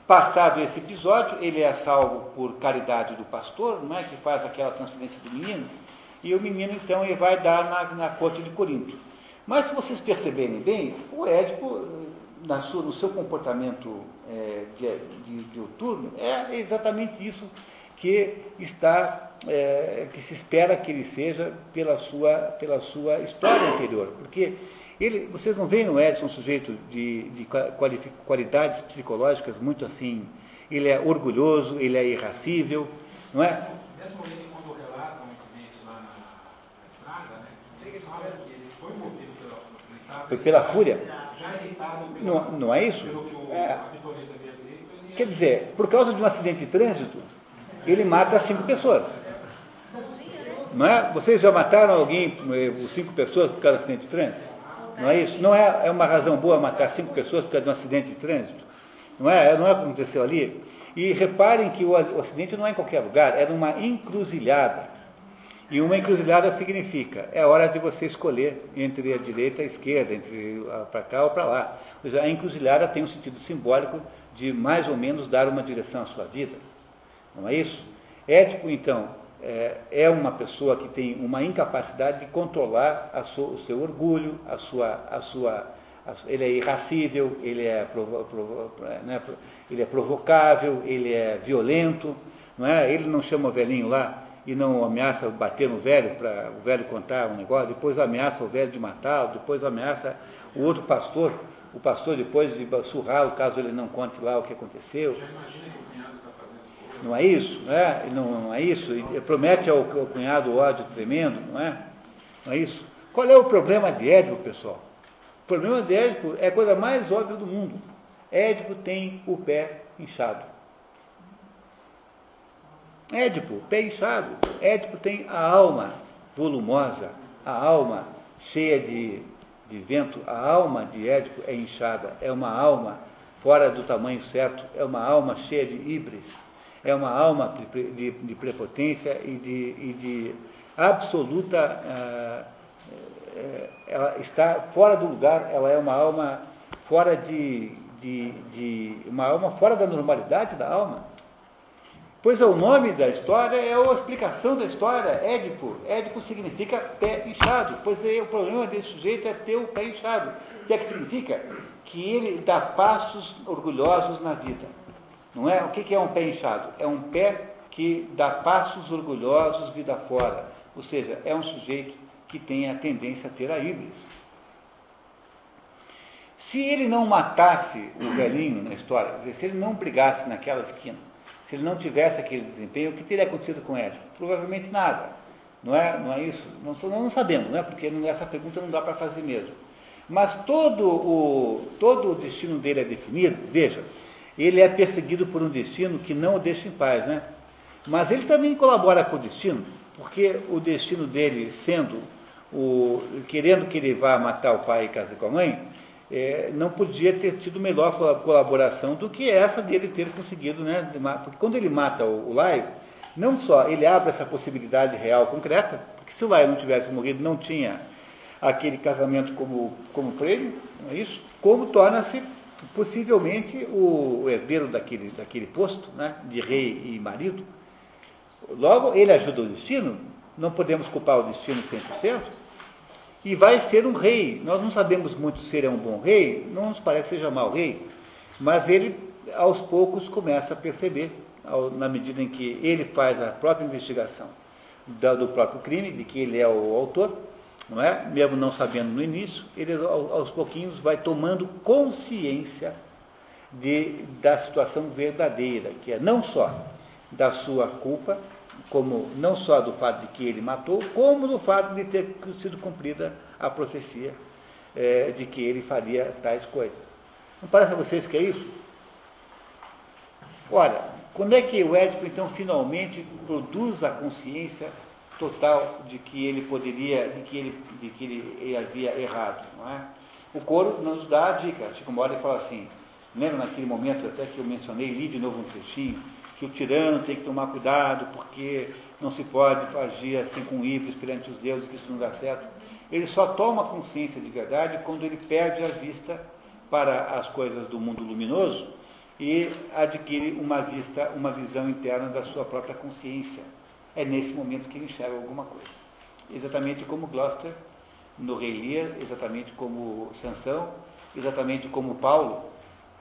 passado esse episódio, ele é salvo por caridade do pastor, não é? que faz aquela transferência do menino, e o menino então ele vai dar na, na corte de Corinto. Mas se vocês perceberem bem, o Édipo, na sua, no seu comportamento é, de, de, de outurno, é exatamente isso que está, é, que se espera que ele seja pela sua, pela sua história anterior. Porque ele, vocês não veem no Edson um sujeito de, de qualidades psicológicas muito assim, ele é orgulhoso, ele é irracível, não é? Mesmo ele quando relata um incidente lá na, estrada, né, ele fala que ele foi movido pela, foi pela fúria. já irritado pelo, Não, não é isso? pelo que o É. a vitorista havia dito, ele Quer dizer, por causa de um acidente de trânsito, ele mata cinco pessoas. Não é? Vocês já mataram alguém, eh, cinco pessoas por causa de um acidente de trânsito? Não é isso? Não é, é uma razão boa matar cinco pessoas por causa de um acidente de trânsito? Não é? Não é o que aconteceu ali? E reparem que o, o acidente não é em qualquer lugar, é numa encruzilhada. E uma encruzilhada significa, é hora de você escolher entre a direita e a esquerda, entre para cá ou para lá. Ou seja, a encruzilhada tem um sentido simbólico de mais ou menos dar uma direção à sua vida. Não é isso? Édipo, então, é, é uma pessoa que tem uma incapacidade de controlar o seu orgulho, a sua, a sua, a ele é irracível, ele é, provo- provo- né, ele é provocável, ele é violento, não é? Ele não chama o velhinho lá e não ameaça bater no velho para o velho contar um negócio, depois ameaça o velho de matá-lo, depois ameaça o outro pastor, o pastor depois de surrá-lo caso ele não conte lá o que aconteceu. já imagina que o Não é isso? Né? Não, não é isso? Promete ao, ao cunhado ódio tremendo, não é? Não é isso? Qual é o problema de Édipo, pessoal? O problema de Édipo é a coisa mais óbvia do mundo. Édipo tem o pé inchado. Édipo, pé inchado. Édipo tem a alma volumosa, a alma cheia de, de vento. A alma de Édipo é inchada, é uma alma fora do tamanho certo, é uma alma cheia de híbris, é uma alma de, de- prepotência e de, e de absoluta. ah, eh, ela está fora do lugar, ela é uma alma fora de, de, de. uma alma fora da normalidade da alma. Pois é, o nome da história é a explicação da história, Édipo. Édipo significa pé inchado, pois é, o problema desse sujeito é ter o pé inchado. O que é que significa? Que ele dá passos orgulhosos na vida. Não é? O que é um pé inchado? É um pé que dá passos orgulhosos vida fora. Ou seja, é um sujeito que tem a tendência a ter a híbris. Se ele não matasse o velhinho na história, dizer, se ele não brigasse naquela esquina, se ele não tivesse aquele desempenho, o que teria acontecido com ele? Provavelmente nada. Não é, não é isso? Não, não, não sabemos, né? porque essa pergunta não dá para fazer mesmo. Mas todo o, todo o destino dele é definido, veja, ele é perseguido por um destino que não o deixa em paz, né? Mas ele também colabora com o destino, porque o destino dele sendo o, querendo que ele vá matar o pai e casar com a mãe, eh, não podia ter tido melhor col- colaboração do que essa dele ter conseguido, né? Porque quando ele mata o, o Laio, não só ele abre essa possibilidade real concreta, porque se o Laio não tivesse morrido, não tinha aquele casamento como, como prêmio, é isso? Como torna-se possivelmente o, herdeiro daquele, daquele posto, né? de rei e marido. Logo, ele ajuda o destino, não podemos culpar o destino 100%, e vai ser um rei. Nós não sabemos muito se ele é um bom rei, não nos parece que seja mau rei, mas ele, aos poucos, começa a perceber, ao- na medida em que ele faz a própria investigação da- do próprio crime, de que ele é o autor, não é? Mesmo não sabendo no início, ele ao- aos pouquinhos vai tomando consciência de, da situação verdadeira, que é não só da sua culpa, como não só do fato de que ele matou, como do fato de ter sido cumprida a profecia eh, de que ele faria tais coisas. Não parece a vocês que é isso? Ora, quando é que o Édipo, então, finalmente produz a consciência total de que ele poderia, de que ele, de que ele havia errado? Não é? O coro nos dá a dica. Chico Moura fala assim, lembra naquele momento até que eu mencionei, li de novo um trechinho, que o tirano tem que tomar cuidado, porque não se pode agir assim com ímpios perante os deuses, que isso não dá certo. Ele só toma consciência de verdade quando ele perde a vista para as coisas do mundo luminoso e adquire uma vista, uma visão interna da sua própria consciência. É nesse momento que ele enxerga alguma coisa. Exatamente como Gloucester no Rei Lear, exatamente como Sansão, exatamente como Paulo.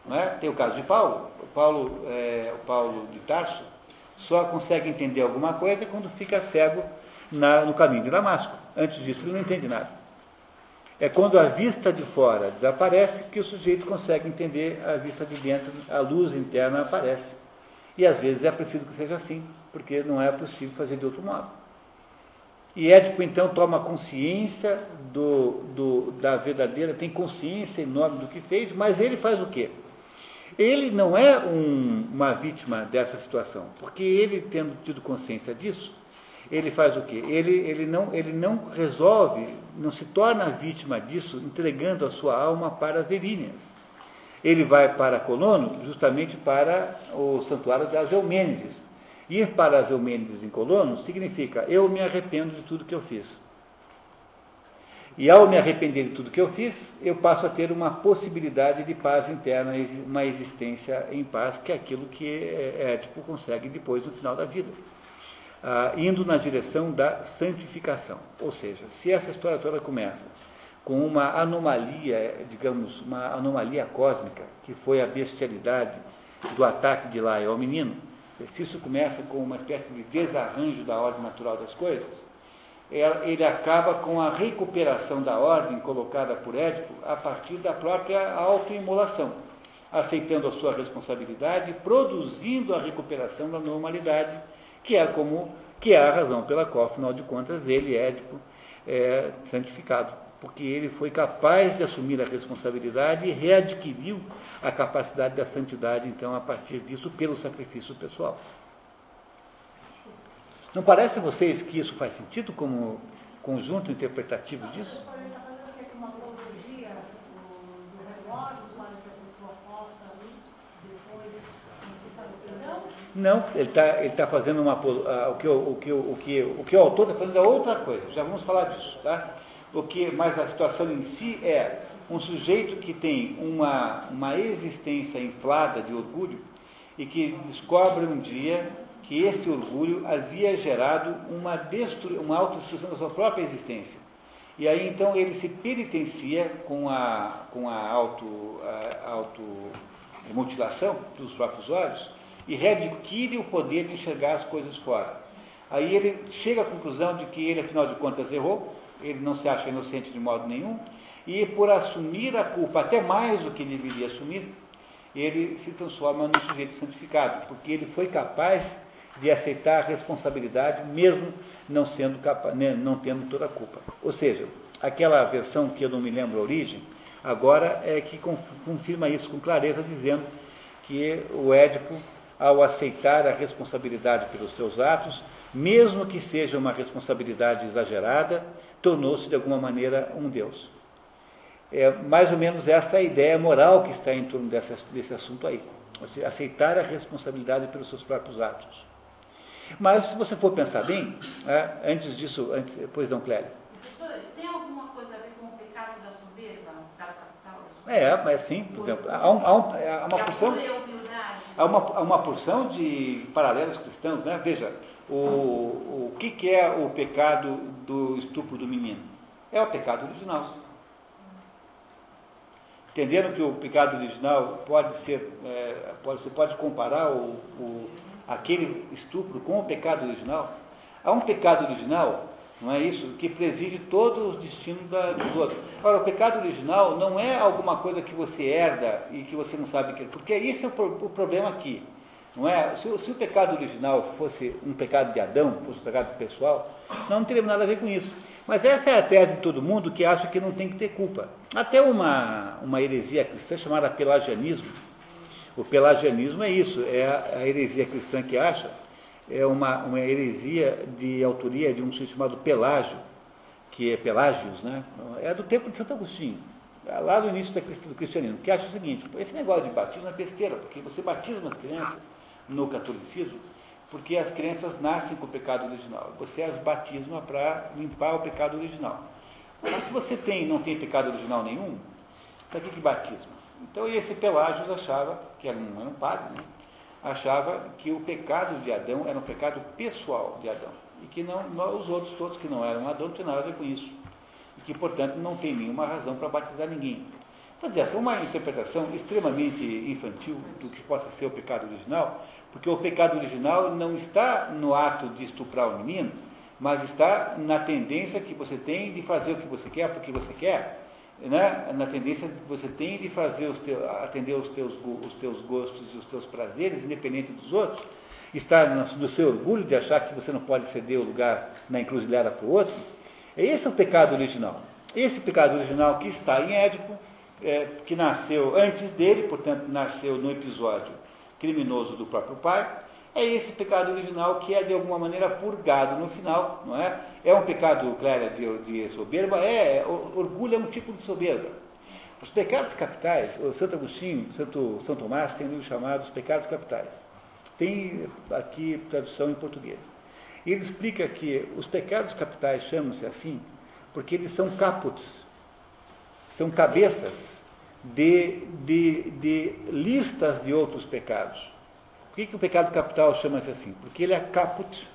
Não é? Tem o caso de Paulo. O Paulo, é, o Paulo de Tarso só consegue entender alguma coisa quando fica cego na- no caminho de Damasco. Antes disso, ele não entende nada. É quando a vista de fora desaparece que o sujeito consegue entender a vista de dentro, a luz interna aparece. E às vezes é preciso que seja assim, porque não é possível fazer de outro modo. E Édipo então toma consciência do, do, da verdadeira, tem consciência enorme do que fez, mas ele faz o quê? Ele não é um, uma vítima dessa situação, porque ele, tendo tido consciência disso, ele faz o quê? Ele, ele, não, ele não resolve, não se torna vítima disso entregando a sua alma para as Eríneas. Ele vai para Colono justamente para o santuário das Eumênides. Ir para as Eumênides em Colono significa eu me arrependo de tudo que eu fiz. E ao me arrepender de tudo que eu fiz, eu passo a ter uma possibilidade de paz interna, uma existência em paz, que é aquilo que Édipo consegue depois no final da vida. Ah, indo na direção da santificação. Ou seja, se essa história toda começa com uma anomalia, digamos, uma anomalia cósmica, que foi a bestialidade do ataque de Laia ao menino, se isso começa com uma espécie de desarranjo da ordem natural das coisas, ele acaba com a recuperação da ordem colocada por Édipo a partir da própria autoimolação, aceitando a sua responsabilidade, produzindo a recuperação da normalidade, que é como que é a razão pela qual, afinal de contas, ele, Édipo, é santificado, porque ele foi capaz de assumir a responsabilidade e readquiriu a capacidade da santidade, então, a partir disso, pelo sacrifício pessoal. Não parece a vocês que isso faz sentido como conjunto interpretativo disso? Não, ele está ele tá fazendo uma, uh, o, que, o, que, o, que, o que o autor está fazendo é outra coisa, já vamos falar disso, tá? O que, mas a situação em si é um sujeito que tem uma, uma existência inflada de orgulho e que descobre um dia que esse orgulho havia gerado uma, destru... uma autodestruição da sua própria existência. E aí então ele se penitencia com a, com a auto, a automutilação dos próprios olhos e readquire o poder de enxergar as coisas fora. Aí ele chega à conclusão de que ele, afinal de contas, errou, ele não se acha inocente de modo nenhum, e por assumir a culpa, até mais do que ele deveria assumir, ele se transforma num sujeito santificado, porque ele foi capaz de aceitar a responsabilidade, mesmo não, sendo capaz, né, não tendo toda a culpa. Ou seja, aquela versão que eu não me lembro a origem, agora é que confirma isso com clareza, dizendo que o Édipo, ao aceitar a responsabilidade pelos seus atos, mesmo que seja uma responsabilidade exagerada, tornou-se de alguma maneira um Deus. É mais ou menos esta a ideia moral que está em torno desse, desse assunto aí. Você aceitar a responsabilidade pelos seus próprios atos. Mas, se você for pensar bem, é, antes disso, antes, pois não, Clélia. Tem alguma coisa a ver com o pecado da soberba, da capital? É, mas sim, por exemplo, há, um, há, um, há uma porção. Há uma, há uma porção de paralelos cristãos, né? Veja, o, o que, que é o pecado do estupro do menino? É o pecado original. Entenderam que o pecado original pode ser, é, pode, você pode comparar o, o aquele estupro com o pecado original. Há um pecado original, não é isso, que preside todo o destino da, dos outros. Agora, o pecado original não é alguma coisa que você herda e que você não sabe que é, porque esse é o, o problema aqui. Não é? Se, se, o pecado original fosse um pecado de Adão, fosse um pecado pessoal, não, teríamos nada a ver com isso. Mas essa é a tese de todo mundo que acha que não tem que ter culpa. Até uma, uma heresia cristã chamada pelagianismo, o pelagianismo é isso, é a, heresia cristã que acha, é uma, uma heresia de autoria de um sujeito chamado Pelágio, que é Pelágios, né? É do tempo de Santo Agostinho, lá do início do cristianismo, que acha o seguinte, esse negócio de batismo é besteira, porque você batiza as crianças no catolicismo, porque as crianças nascem com o pecado original. Você as batisma para limpar o pecado original. Mas se você tem, não tem pecado original nenhum, para que, que? Então esse Pelágios achava, que era um, era um padre, né? achava que o pecado de Adão era um pecado pessoal de Adão. E que não, os outros todos que não eram Adão não tinham nada a ver com isso. E que, portanto, não tem nenhuma razão para batizar ninguém. Mas essa é uma interpretação extremamente infantil do que possa ser o pecado original, porque o pecado original não está no ato de estuprar o menino, mas está na tendência que você tem de fazer o que você quer porque você quer, né, na tendência que você tem de fazer os teus, atender os teus, os teus gostos e os teus prazeres, independente dos outros, está no seu orgulho de achar que você não pode ceder o lugar na encruzilhada para o outro. Esse é o pecado original. Esse pecado original que está em Édipo, é, que nasceu antes dele, portanto, nasceu no episódio criminoso do próprio pai, é esse pecado original que é de alguma maneira purgado no final, não é? É um pecado, Clélia, de, de soberba? É, orgulho é um tipo de soberba. Os pecados capitais, o Santo Agostinho, Santo São Tomás tem um livro chamado Os Pecados Capitais. Tem aqui tradução em português. Ele explica que os pecados capitais chamam-se assim porque eles são caputs, são cabeças de, de, de listas de outros pecados. Por que, que o pecado capital chama-se assim? Porque ele é caput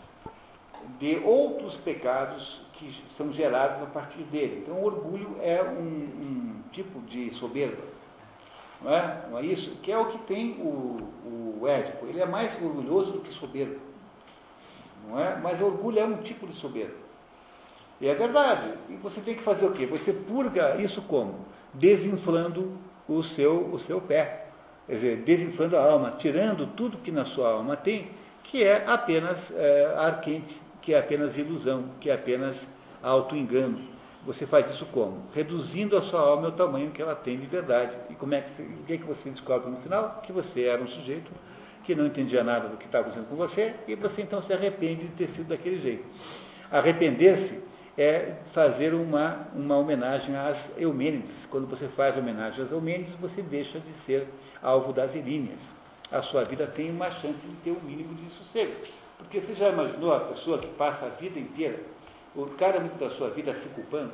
de outros pecados que são gerados a partir dele. Então, o orgulho é um, um tipo de soberba. Não é? não é isso? Que é o que tem o, o Édipo. Ele é mais orgulhoso do que soberbo. Não é? Mas orgulho é um tipo de soberba. E é verdade. E você tem que fazer o quê? Você purga isso como? Desinflando o seu, o seu pé. Quer dizer, desinflando a alma, tirando tudo que na sua alma tem, que é apenas é, ar quente, que é apenas ilusão, que é apenas auto-engano. Você faz isso como? Reduzindo a sua alma ao tamanho que ela tem de verdade. E como é que, o que, é que você descobre no final? Que você era um sujeito que não entendia nada do que estava acontecendo com você, e você então se arrepende de ter sido daquele jeito. Arrepender-se é fazer uma, uma homenagem às Eumênides. Quando você faz homenagem às Eumênides, você deixa de ser alvo das iríneas. A sua vida tem uma chance de ter um mínimo de sossego. Porque você já imaginou a pessoa que passa a vida inteira, o cara muito da sua vida se culpando?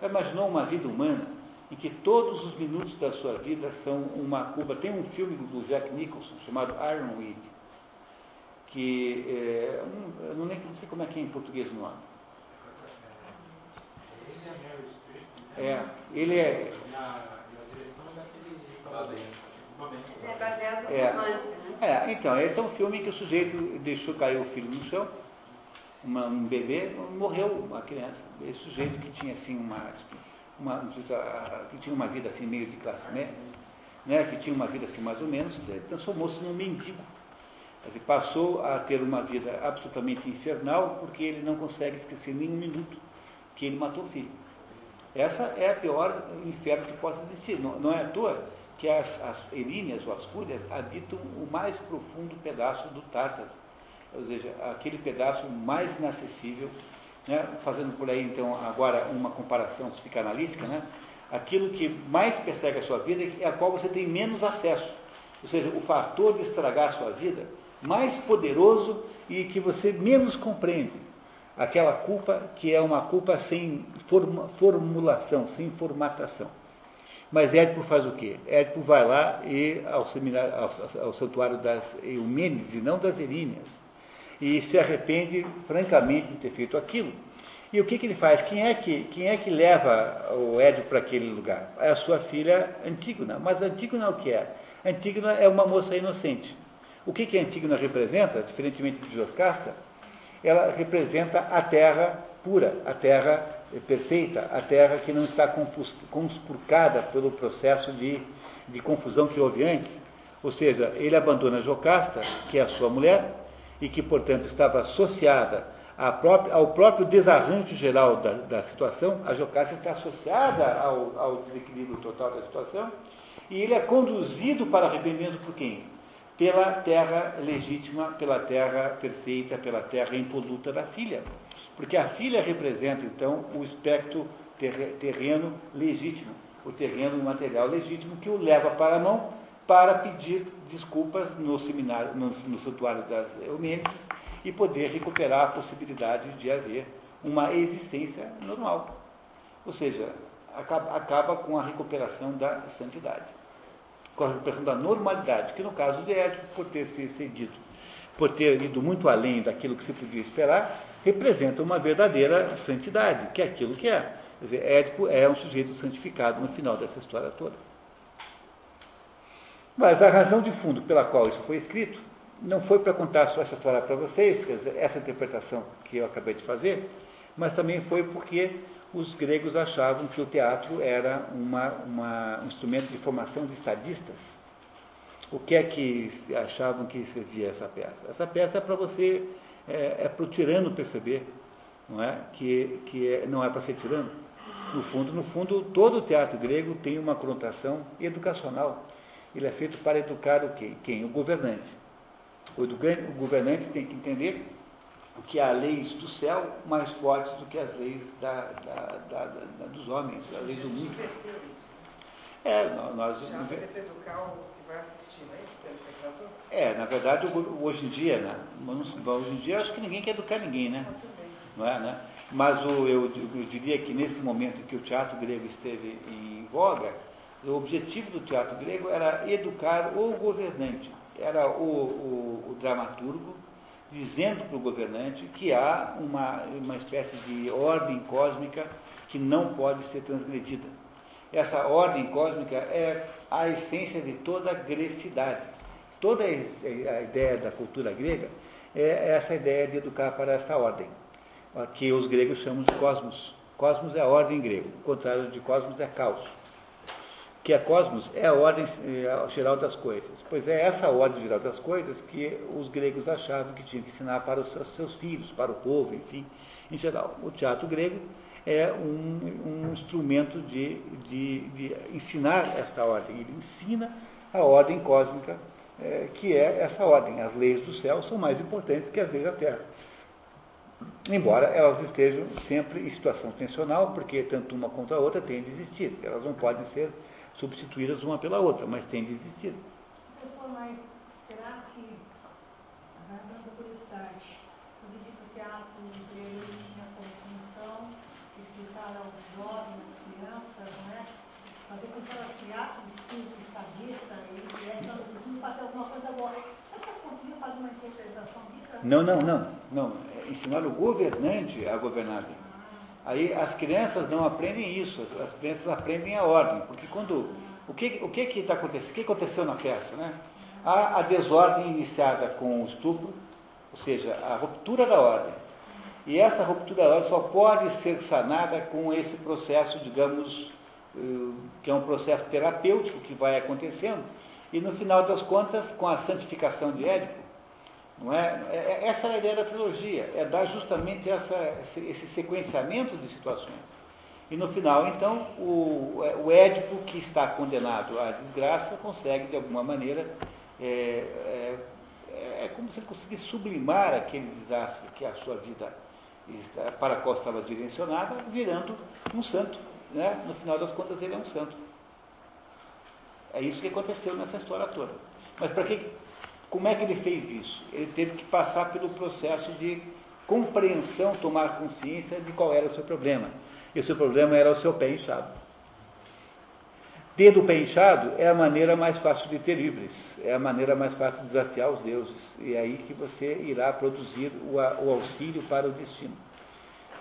Já imaginou uma vida humana em que todos os minutos da sua vida são uma culpa? Tem um filme do Jack Nicholson chamado Ironweed, que é, um, eu nem, não sei como é que é em português o nome É, ele é. É baseado no é, romance, né? É, então, esse é um filme em que o sujeito deixou cair o filho no chão, uma, um bebê, morreu uma criança. Esse sujeito que tinha assim uma, uma, que tinha uma vida assim meio de classe média, né, que tinha uma vida assim mais ou menos, transformou-se num mendigo. Ele passou a ter uma vida absolutamente infernal porque ele não consegue esquecer nem um minuto que ele matou o filho. Essa é a pior inferno que possa existir. Não, não é à toa que as, as eríneas ou as fúrias habitam o mais profundo pedaço do Tártaro. Ou seja, aquele pedaço mais inacessível, né? fazendo por aí então agora uma comparação psicanalítica, né? aquilo que mais persegue a sua vida é a qual você tem menos acesso. Ou seja, o fator de estragar a sua vida mais poderoso e que você menos compreende aquela culpa que é uma culpa sem formulação, sem formatação. Mas Édipo faz o quê? Édipo vai lá e ao, ao, ao santuário das Eumênides e não das Eríneas. E se arrepende francamente de ter feito aquilo. E o que, que ele faz? Quem é que, quem é que leva o Édipo para aquele lugar? É a sua filha Antígona. Mas Antígona é o que é? Antígona é uma moça inocente. O que, que Antígona representa, diferentemente de Jocasta? Ela representa a terra pura, a terra perfeita, a terra que não está conspurcada pelo processo de, de confusão que houve antes. Ou seja, ele abandona Jocasta, que é a sua mulher, e que, portanto, estava associada própria, ao próprio desarranjo geral da, da, situação. A Jocasta está associada ao, ao desequilíbrio total da situação, e ele é conduzido para arrependimento por quem? Pela terra legítima, pela terra perfeita, pela terra impoluta da filha. Porque a filha representa, então, o espectro terreno legítimo, o terreno material legítimo que o leva para a mão para pedir desculpas no seminário, no, no santuário das Eumênides e poder recuperar a possibilidade de haver uma existência normal. Ou seja, acaba, acaba com a recuperação da santidade com a recuperação da normalidade, que no caso de Édipo, por ter se cedido, por ter ido muito além daquilo que se podia esperar, representa uma verdadeira santidade, que é aquilo que é. Quer dizer, Édipo é um sujeito santificado no final dessa história toda. Mas a razão de fundo pela qual isso foi escrito não foi para contar só essa história para vocês, quer dizer, essa interpretação que eu acabei de fazer, mas também foi porque os gregos achavam que o teatro era uma, uma, um instrumento de formação de estadistas. O que é que achavam que servia essa peça? Essa peça é para você, é, é para o tirano perceber, não é? Que, que é, não é para ser tirano. No fundo, no fundo, todo o teatro grego tem uma conotação educacional. Ele é feito para educar o quem? Quem? O governante. O governante tem que entender que há leis do céu mais fortes do que as leis da, da, da, dos homens, a lei do mundo. É, nós. Já vai educar o que vai assistir, não é isso? Pelo espectador? É, na verdade, hoje em dia, né? Hoje em dia, acho que ninguém quer educar ninguém, né? Não é, né? Mas o, eu, eu diria que nesse momento que o teatro grego esteve em voga, o objetivo do teatro grego era educar o governante, era o, o, o dramaturgo dizendo para o governante que há uma, uma espécie de ordem cósmica que não pode ser transgredida. Essa ordem cósmica é a essência de toda a grecidade. Toda a ideia da cultura grega é essa ideia de educar para esta ordem, que os gregos chamam de cosmos. Cosmos é a ordem grega, o contrário de cosmos é caos que a cosmos é a ordem é, geral das coisas. Pois é essa ordem geral das coisas que os gregos achavam que tinham que ensinar para os seus filhos, para o povo, enfim, em geral. O teatro grego é um, um instrumento de, de, de, ensinar esta ordem. Ele ensina a ordem cósmica, é, que é essa ordem. As leis do céu são mais importantes que as leis da terra. Embora elas estejam sempre em situação tensional, porque tanto uma contra a outra tem de existir. Elas não podem ser substituídas uma pela outra, mas tem de existir. Professor, mas será que, dando curiosidade, você disse que o teatro grego tinha como função explicar aos jovens, às crianças, né, fazer com que elas criassem o espírito estadista e viessem ao futuro fazer alguma coisa boa. Será que elas conseguiram fazer uma interpretação disso? Não, não, não. não. Ensinar o governante a governar bem. Aí as crianças não aprendem isso, as crianças aprendem a ordem, porque quando. O que o que que está acontecendo? O que aconteceu na peça? Né? Há a desordem iniciada com o estupro, ou seja, a ruptura da ordem. E essa ruptura da ordem só pode ser sanada com esse processo, digamos, eh, que é um processo terapêutico que vai acontecendo, e no final das contas, com a santificação de Édipo, não é? é? é? Essa é a ideia da trilogia, é dar justamente essa, esse sequenciamento de situações. E no final, então, o, o Édipo, que está condenado à desgraça, consegue, de alguma maneira, é, é, é como se ele conseguisse sublimar aquele desastre que a sua vida, para a qual estava direcionada, virando um santo. Né? No final das contas, ele é um santo. É isso que aconteceu nessa história toda. Mas para que como é que ele fez isso? Ele teve que passar pelo processo de compreensão, tomar consciência de qual era o seu problema. E o seu problema era o seu pé inchado. Ter o pé inchado é a maneira mais fácil de ter livres, é a maneira mais fácil de desafiar os deuses. E é aí que você irá produzir o, o auxílio para o destino.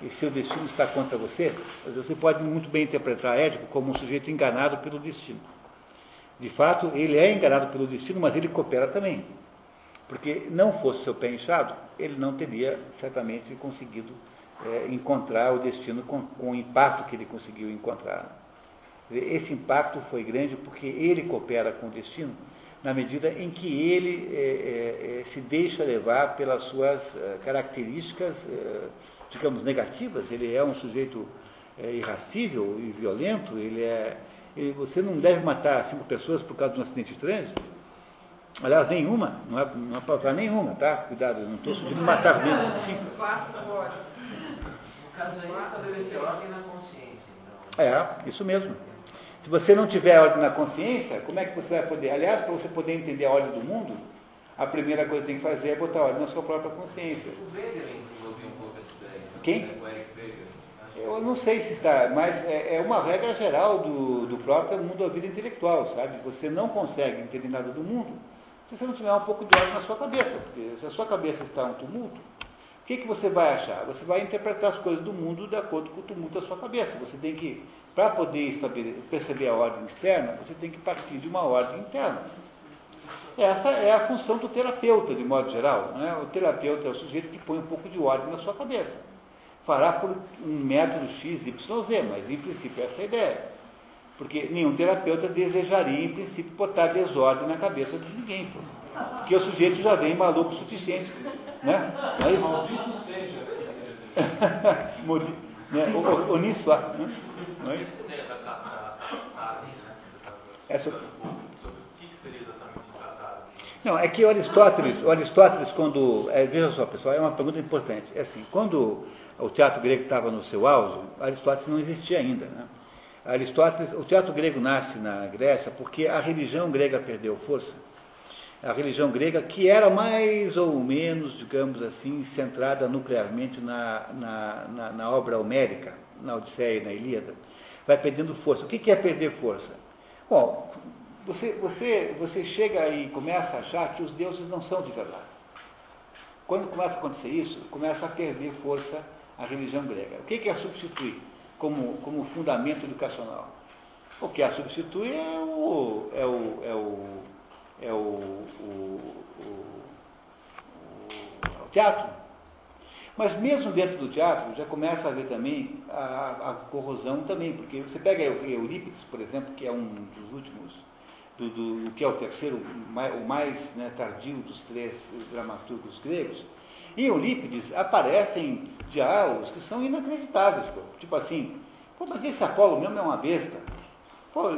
E se o destino está contra você, você pode muito bem interpretar Édipo como um sujeito enganado pelo destino. De fato, ele é enganado pelo destino, mas ele coopera também. Porque não fosse seu pé inchado, ele não teria certamente conseguido é, encontrar o destino com, com, o impacto que ele conseguiu encontrar. Esse impacto foi grande porque ele coopera com o destino na medida em que ele é, é, se deixa levar pelas suas características, digamos, negativas. Ele é um sujeito irracível e violento, ele é você não deve matar cinco pessoas por causa de um acidente de trânsito. Aliás, nenhuma, não é, não é para nenhuma, tá? Cuidado, eu não estou sugerindo matar menos de cinco. No caso aí, estabelecer ordem na consciência. Então. É, isso mesmo. Se você não tiver ordem na consciência, como é que você vai poder? Aliás, para você poder entender a ordem do mundo, a primeira coisa que tem que fazer é botar ordem na sua própria consciência. O Wegener desenvolveu um pouco essa ideia. Quem? Eu não sei se está, mas é, é uma regra geral do, do próprio mundo da vida intelectual, sabe? Você não consegue entender nada do mundo se você não tiver um pouco de ordem na sua cabeça. Porque se a sua cabeça está um tumulto, o que, que você vai achar? Você vai interpretar as coisas do mundo de acordo com o tumulto da sua cabeça. Você tem que, para poder perceber a ordem externa, você tem que partir de uma ordem interna. Essa é a função do terapeuta, de modo geral. Né? O terapeuta é o sujeito que põe um pouco de ordem na sua cabeça fará por um método X, Y, Z, mas em princípio essa é a ideia. Porque nenhum terapeuta desejaria, em princípio, botar desordem na cabeça de ninguém. Pô. Porque o sujeito já vem maluco o suficiente. Né? Não é isso? Maldito seja. Modi- né? O, o, o nisso, ah, né? Não é isso? Essa. Não, é que o Aristóteles, o Aristóteles quando, é, veja só pessoal, é uma pergunta importante. É assim, quando o teatro grego estava no seu auge, Aristóteles não existia ainda. Né? Aristóteles, o teatro grego nasce na Grécia porque a religião grega perdeu força. A religião grega, que era mais ou menos, digamos assim, centrada nuclearmente na, na, na, na obra homérica, na Odisseia e na Ilíada, vai perdendo força. O que é perder força? Bom, você, você, você chega e começa a achar que os deuses não são de verdade. Quando começa a acontecer isso, começa a perder força a religião grega. O que é substituir como, como fundamento educacional? O que a substitui é o, é o, é o, é o, o, o- o- o teatro. Mas mesmo dentro do teatro, já começa a haver também a, a corrosão também, porque você pega Eurípides, por exemplo, que é um dos últimos, do, do- que é o terceiro, o mais né, tardio dos três dramaturgos gregos, em Eurípides aparecem diálogos que são inacreditáveis. pô. Tipo assim, pô, mas esse Apolo mesmo é uma besta. Pô,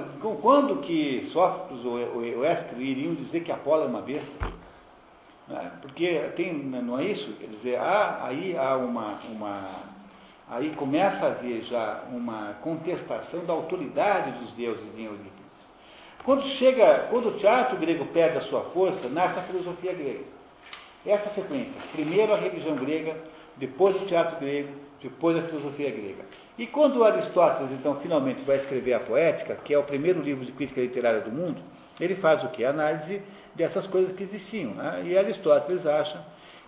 quando que Sófocles ou Esquilo iriam dizer que Apolo é uma besta? né? Porque tem, não é isso? Quer dizer, há, aí há uma, uma. Aí começa a haver já uma contestação da autoridade dos deuses em Eurípides. Quando chega, quando o teatro grego perde a sua força, nasce a filosofia grega. Essa sequência. Primeiro a religião grega, depois o teatro grego, depois a filosofia grega. E quando Aristóteles, então, finalmente vai escrever a Poética, que é o primeiro livro de crítica literária do mundo, ele faz o quê? Análise dessas coisas que existiam. né? E Aristóteles acha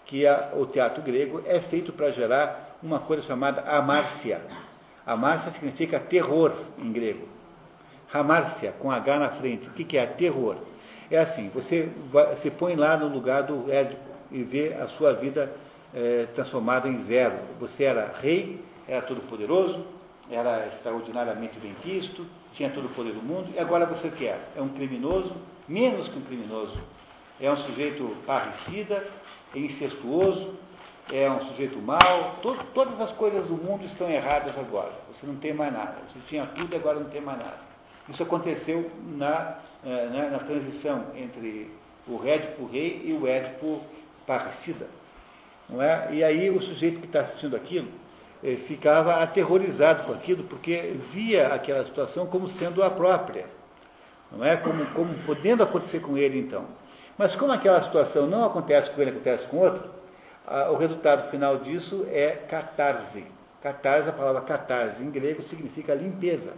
que a- o teatro grego é feito para gerar uma coisa chamada amárcia. Amárcia significa terror em grego. Ramárcia, com H na frente. O que, que é? Terror. É assim, você vai- se põe lá no lugar do Édipo e vê a sua vida eh, transformada em zero. Você era rei, era todo poderoso, era extraordinariamente bem quisto, tinha todo o poder do mundo, e agora você o que é? É um criminoso, menos que um criminoso. É um sujeito parricida, é incestuoso, é um sujeito mau, to- todas as coisas do mundo estão erradas agora. Você não tem mais nada. Você tinha tudo e agora não tem mais nada. Isso aconteceu na, eh, né, na transição entre o Édipo rei e o Édipo parricida. Não é? E aí o sujeito que está assistindo aquilo eh, ficava aterrorizado com aquilo, porque via aquela situação como sendo a própria. Não é? Como, como podendo acontecer com ele então. Mas como aquela situação não acontece com ele, acontece com outro, a- o resultado final disso é catarse. Catarse, a palavra catarse em grego significa limpeza.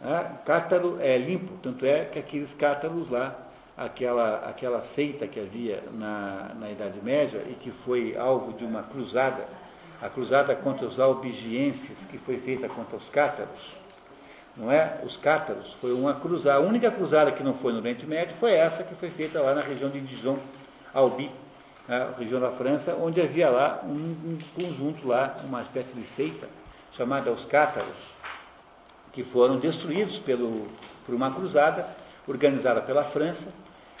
Ah, Cátaro é limpo, tanto é que aqueles cátaros lá, aquela, aquela seita que havia na, na Idade Média e que foi alvo de uma cruzada, a cruzada contra os albigienses, que foi feita contra os cátaros, não é? Os cátaros, foi uma cruzada, a única cruzada que não foi no Oriente Médio foi essa que foi feita lá na região de Dijon, Albi, na região da França, onde havia lá um, um conjunto lá, uma espécie de seita, chamada os cátaros, que foram destruídos pelo, por uma cruzada organizada pela França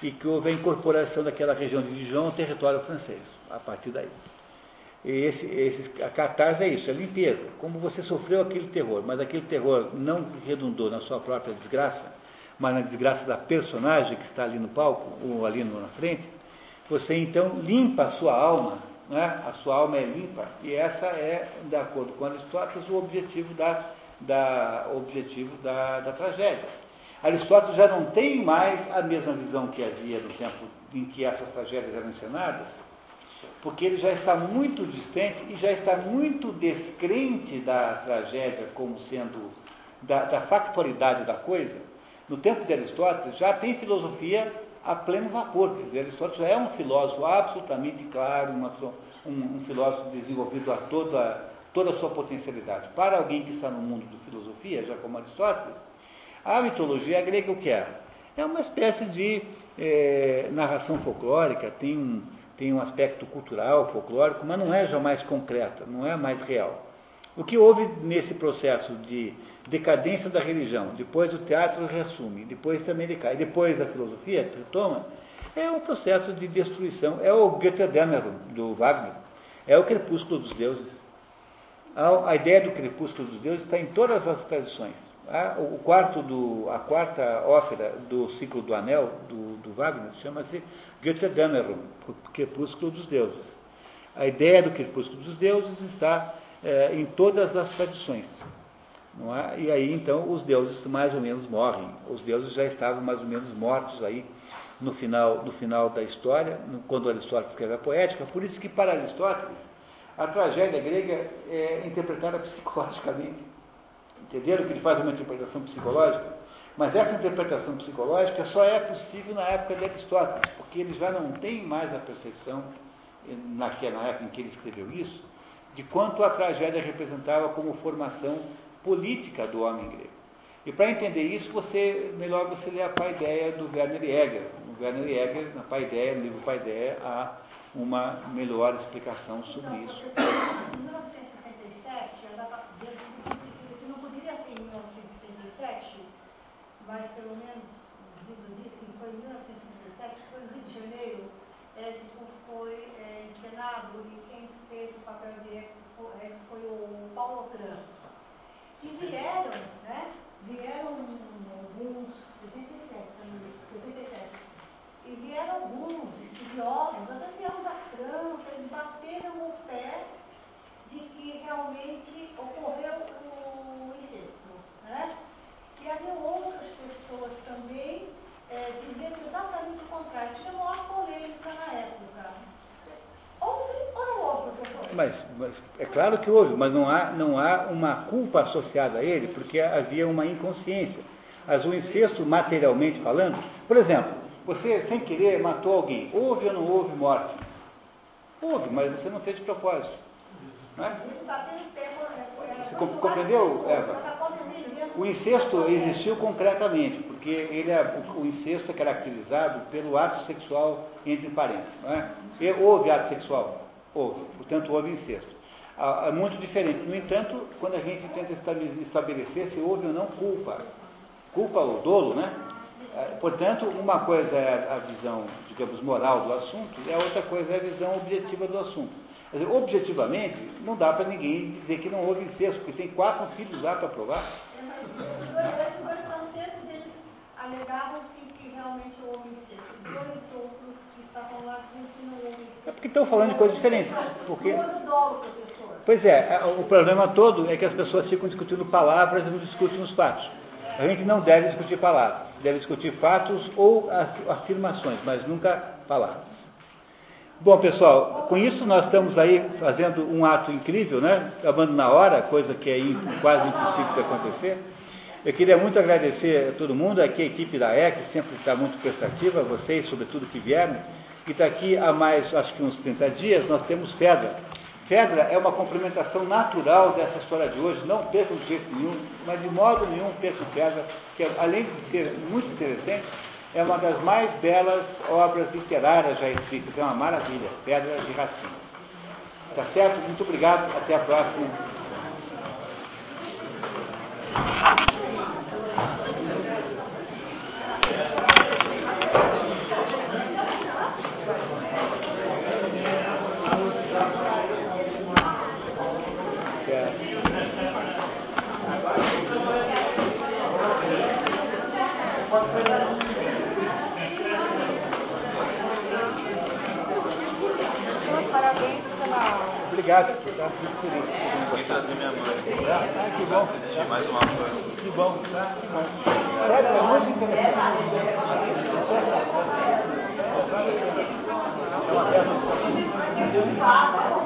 e que houve a incorporação daquela região de Dijon ao território francês, a partir daí. E esse, esse, a catarse é isso, é limpeza. Como você sofreu aquele terror, mas aquele terror não redundou na sua própria desgraça, mas na desgraça da personagem que está ali no palco, ou ali na frente, você então limpa a sua alma, né? a sua alma é limpa, e essa é, de acordo com Aristóteles, o objetivo da, da, objetivo da, da tragédia. Aristóteles já não tem mais a mesma visão que havia no tempo em que essas tragédias eram encenadas, porque ele já está muito distante e já está muito descrente da tragédia como sendo da, da factualidade da coisa. No tempo de Aristóteles já tem filosofia a pleno vapor, quer dizer, Aristóteles já é um filósofo absolutamente claro, uma, um, um filósofo desenvolvido a toda, toda a sua potencialidade. Para alguém que está no mundo da filosofia, já como Aristóteles, a mitologia grega o que é? É uma espécie de eh, narração folclórica, tem um, tem um aspecto cultural, folclórico, mas não é jamais concreta, não é mais real. O que houve nesse processo de, decadência da religião, depois o teatro reassume, depois também decai, depois a filosofia retoma, é um processo de destruição. É o Götterdämmerung do Wagner, é o crepúsculo dos deuses. A, a ideia do crepúsculo dos deuses está em todas as tradições. A, o quarto do, a quarta ópera do ciclo do Anel, do, do Wagner, chama-se Götterdämmerung, o crepúsculo dos deuses. A ideia do crepúsculo dos deuses está é, em todas as tradições. É? E aí, então, os deuses mais ou menos morrem. Os deuses já estavam mais ou menos mortos aí no final, no final da história, quando Aristóteles escreve a poética. Por isso que, para Aristóteles, a tragédia grega é interpretada psicologicamente. Entenderam que ele faz uma interpretação psicológica? Mas essa interpretação psicológica só é possível na época de Aristóteles, porque ele já não tem mais a percepção, naquela época em que ele escreveu isso, de quanto a tragédia representava como formação política do homem grego. E para entender isso, você, melhor você ler a Paideia do Werner Jäger. No Werner Jäger, na Paideia, no livro Paideia, há uma melhor explicação sobre isso. Em 1967, eu estava dizendo que não poderia ser em 1967, mas pelo menos os livros dizem que foi em 1967, que foi no Rio de Janeiro, é, que foi é, encenado e quem fez o papel de Hector foi, é, foi o Paulo Otran. E vieram, né? Vieram alguns, 67, 67, e vieram alguns estudiosos, até vieram da França, eles bateram o pé de que realmente ocorreu o incesto. Né? E havia outras pessoas também é, dizendo exatamente o contrário. Isso gerou uma polêmica na época. Houve ou não houve, professor? Mas, mas, é claro que houve, mas não há, não há uma culpa associada a ele, porque havia uma inconsciência. Mas o incesto, materialmente falando, por exemplo, você sem querer matou alguém, houve ou não houve morte? Houve, mas você não fez de propósito. Não é? Você compreendeu, Eva? O incesto existiu concretamente, porque ele é, o incesto é caracterizado pelo ato sexual entre parentes. Não é? Houve ato sexual? Houve, portanto houve incesto. É muito diferente. No entanto, quando a gente tenta estabelecer se houve ou não culpa, culpa ou dolo, né? Portanto, uma coisa é a visão, digamos, moral do assunto e a outra coisa é a visão objetiva do assunto. Dizer, objetivamente, não dá para ninguém dizer que não houve incesto, porque tem quatro filhos lá para provar. Esses dois franceses, eles alegavam-se que realmente houve incesto. Dois outros que estavam lá dizendo que não É estão falando de coisas diferentes. Porque... Pois é, o problema todo é que as pessoas ficam discutindo palavras e não discutem os fatos. A gente não deve discutir palavras, deve discutir fatos ou afirmações, mas nunca palavras. Bom, pessoal, com isso nós estamos aí fazendo um ato incrível, né? Acabando na hora, coisa que é quase impossível de acontecer. Eu queria muito agradecer a todo mundo, aqui a equipe da EC, sempre está muito prestativa, vocês, sobretudo, que vieram. E daqui a mais, acho que uns 30 dias, nós temos Fedra. Fedra é uma complementação natural dessa história de hoje, não percam de jeito nenhum, mas de modo nenhum percam Fedra, que além de ser muito interessante, é uma das mais belas obras literárias já escritas, é uma maravilha, Pedra de Racine. Tá certo? Muito obrigado, até a próxima. Obrigado. Tá? Feliz. Vim trazer minha mãe. Ah, que bom. Mais uma coisa. Que bom. Tá? Que bom. É muito interessante. É uma.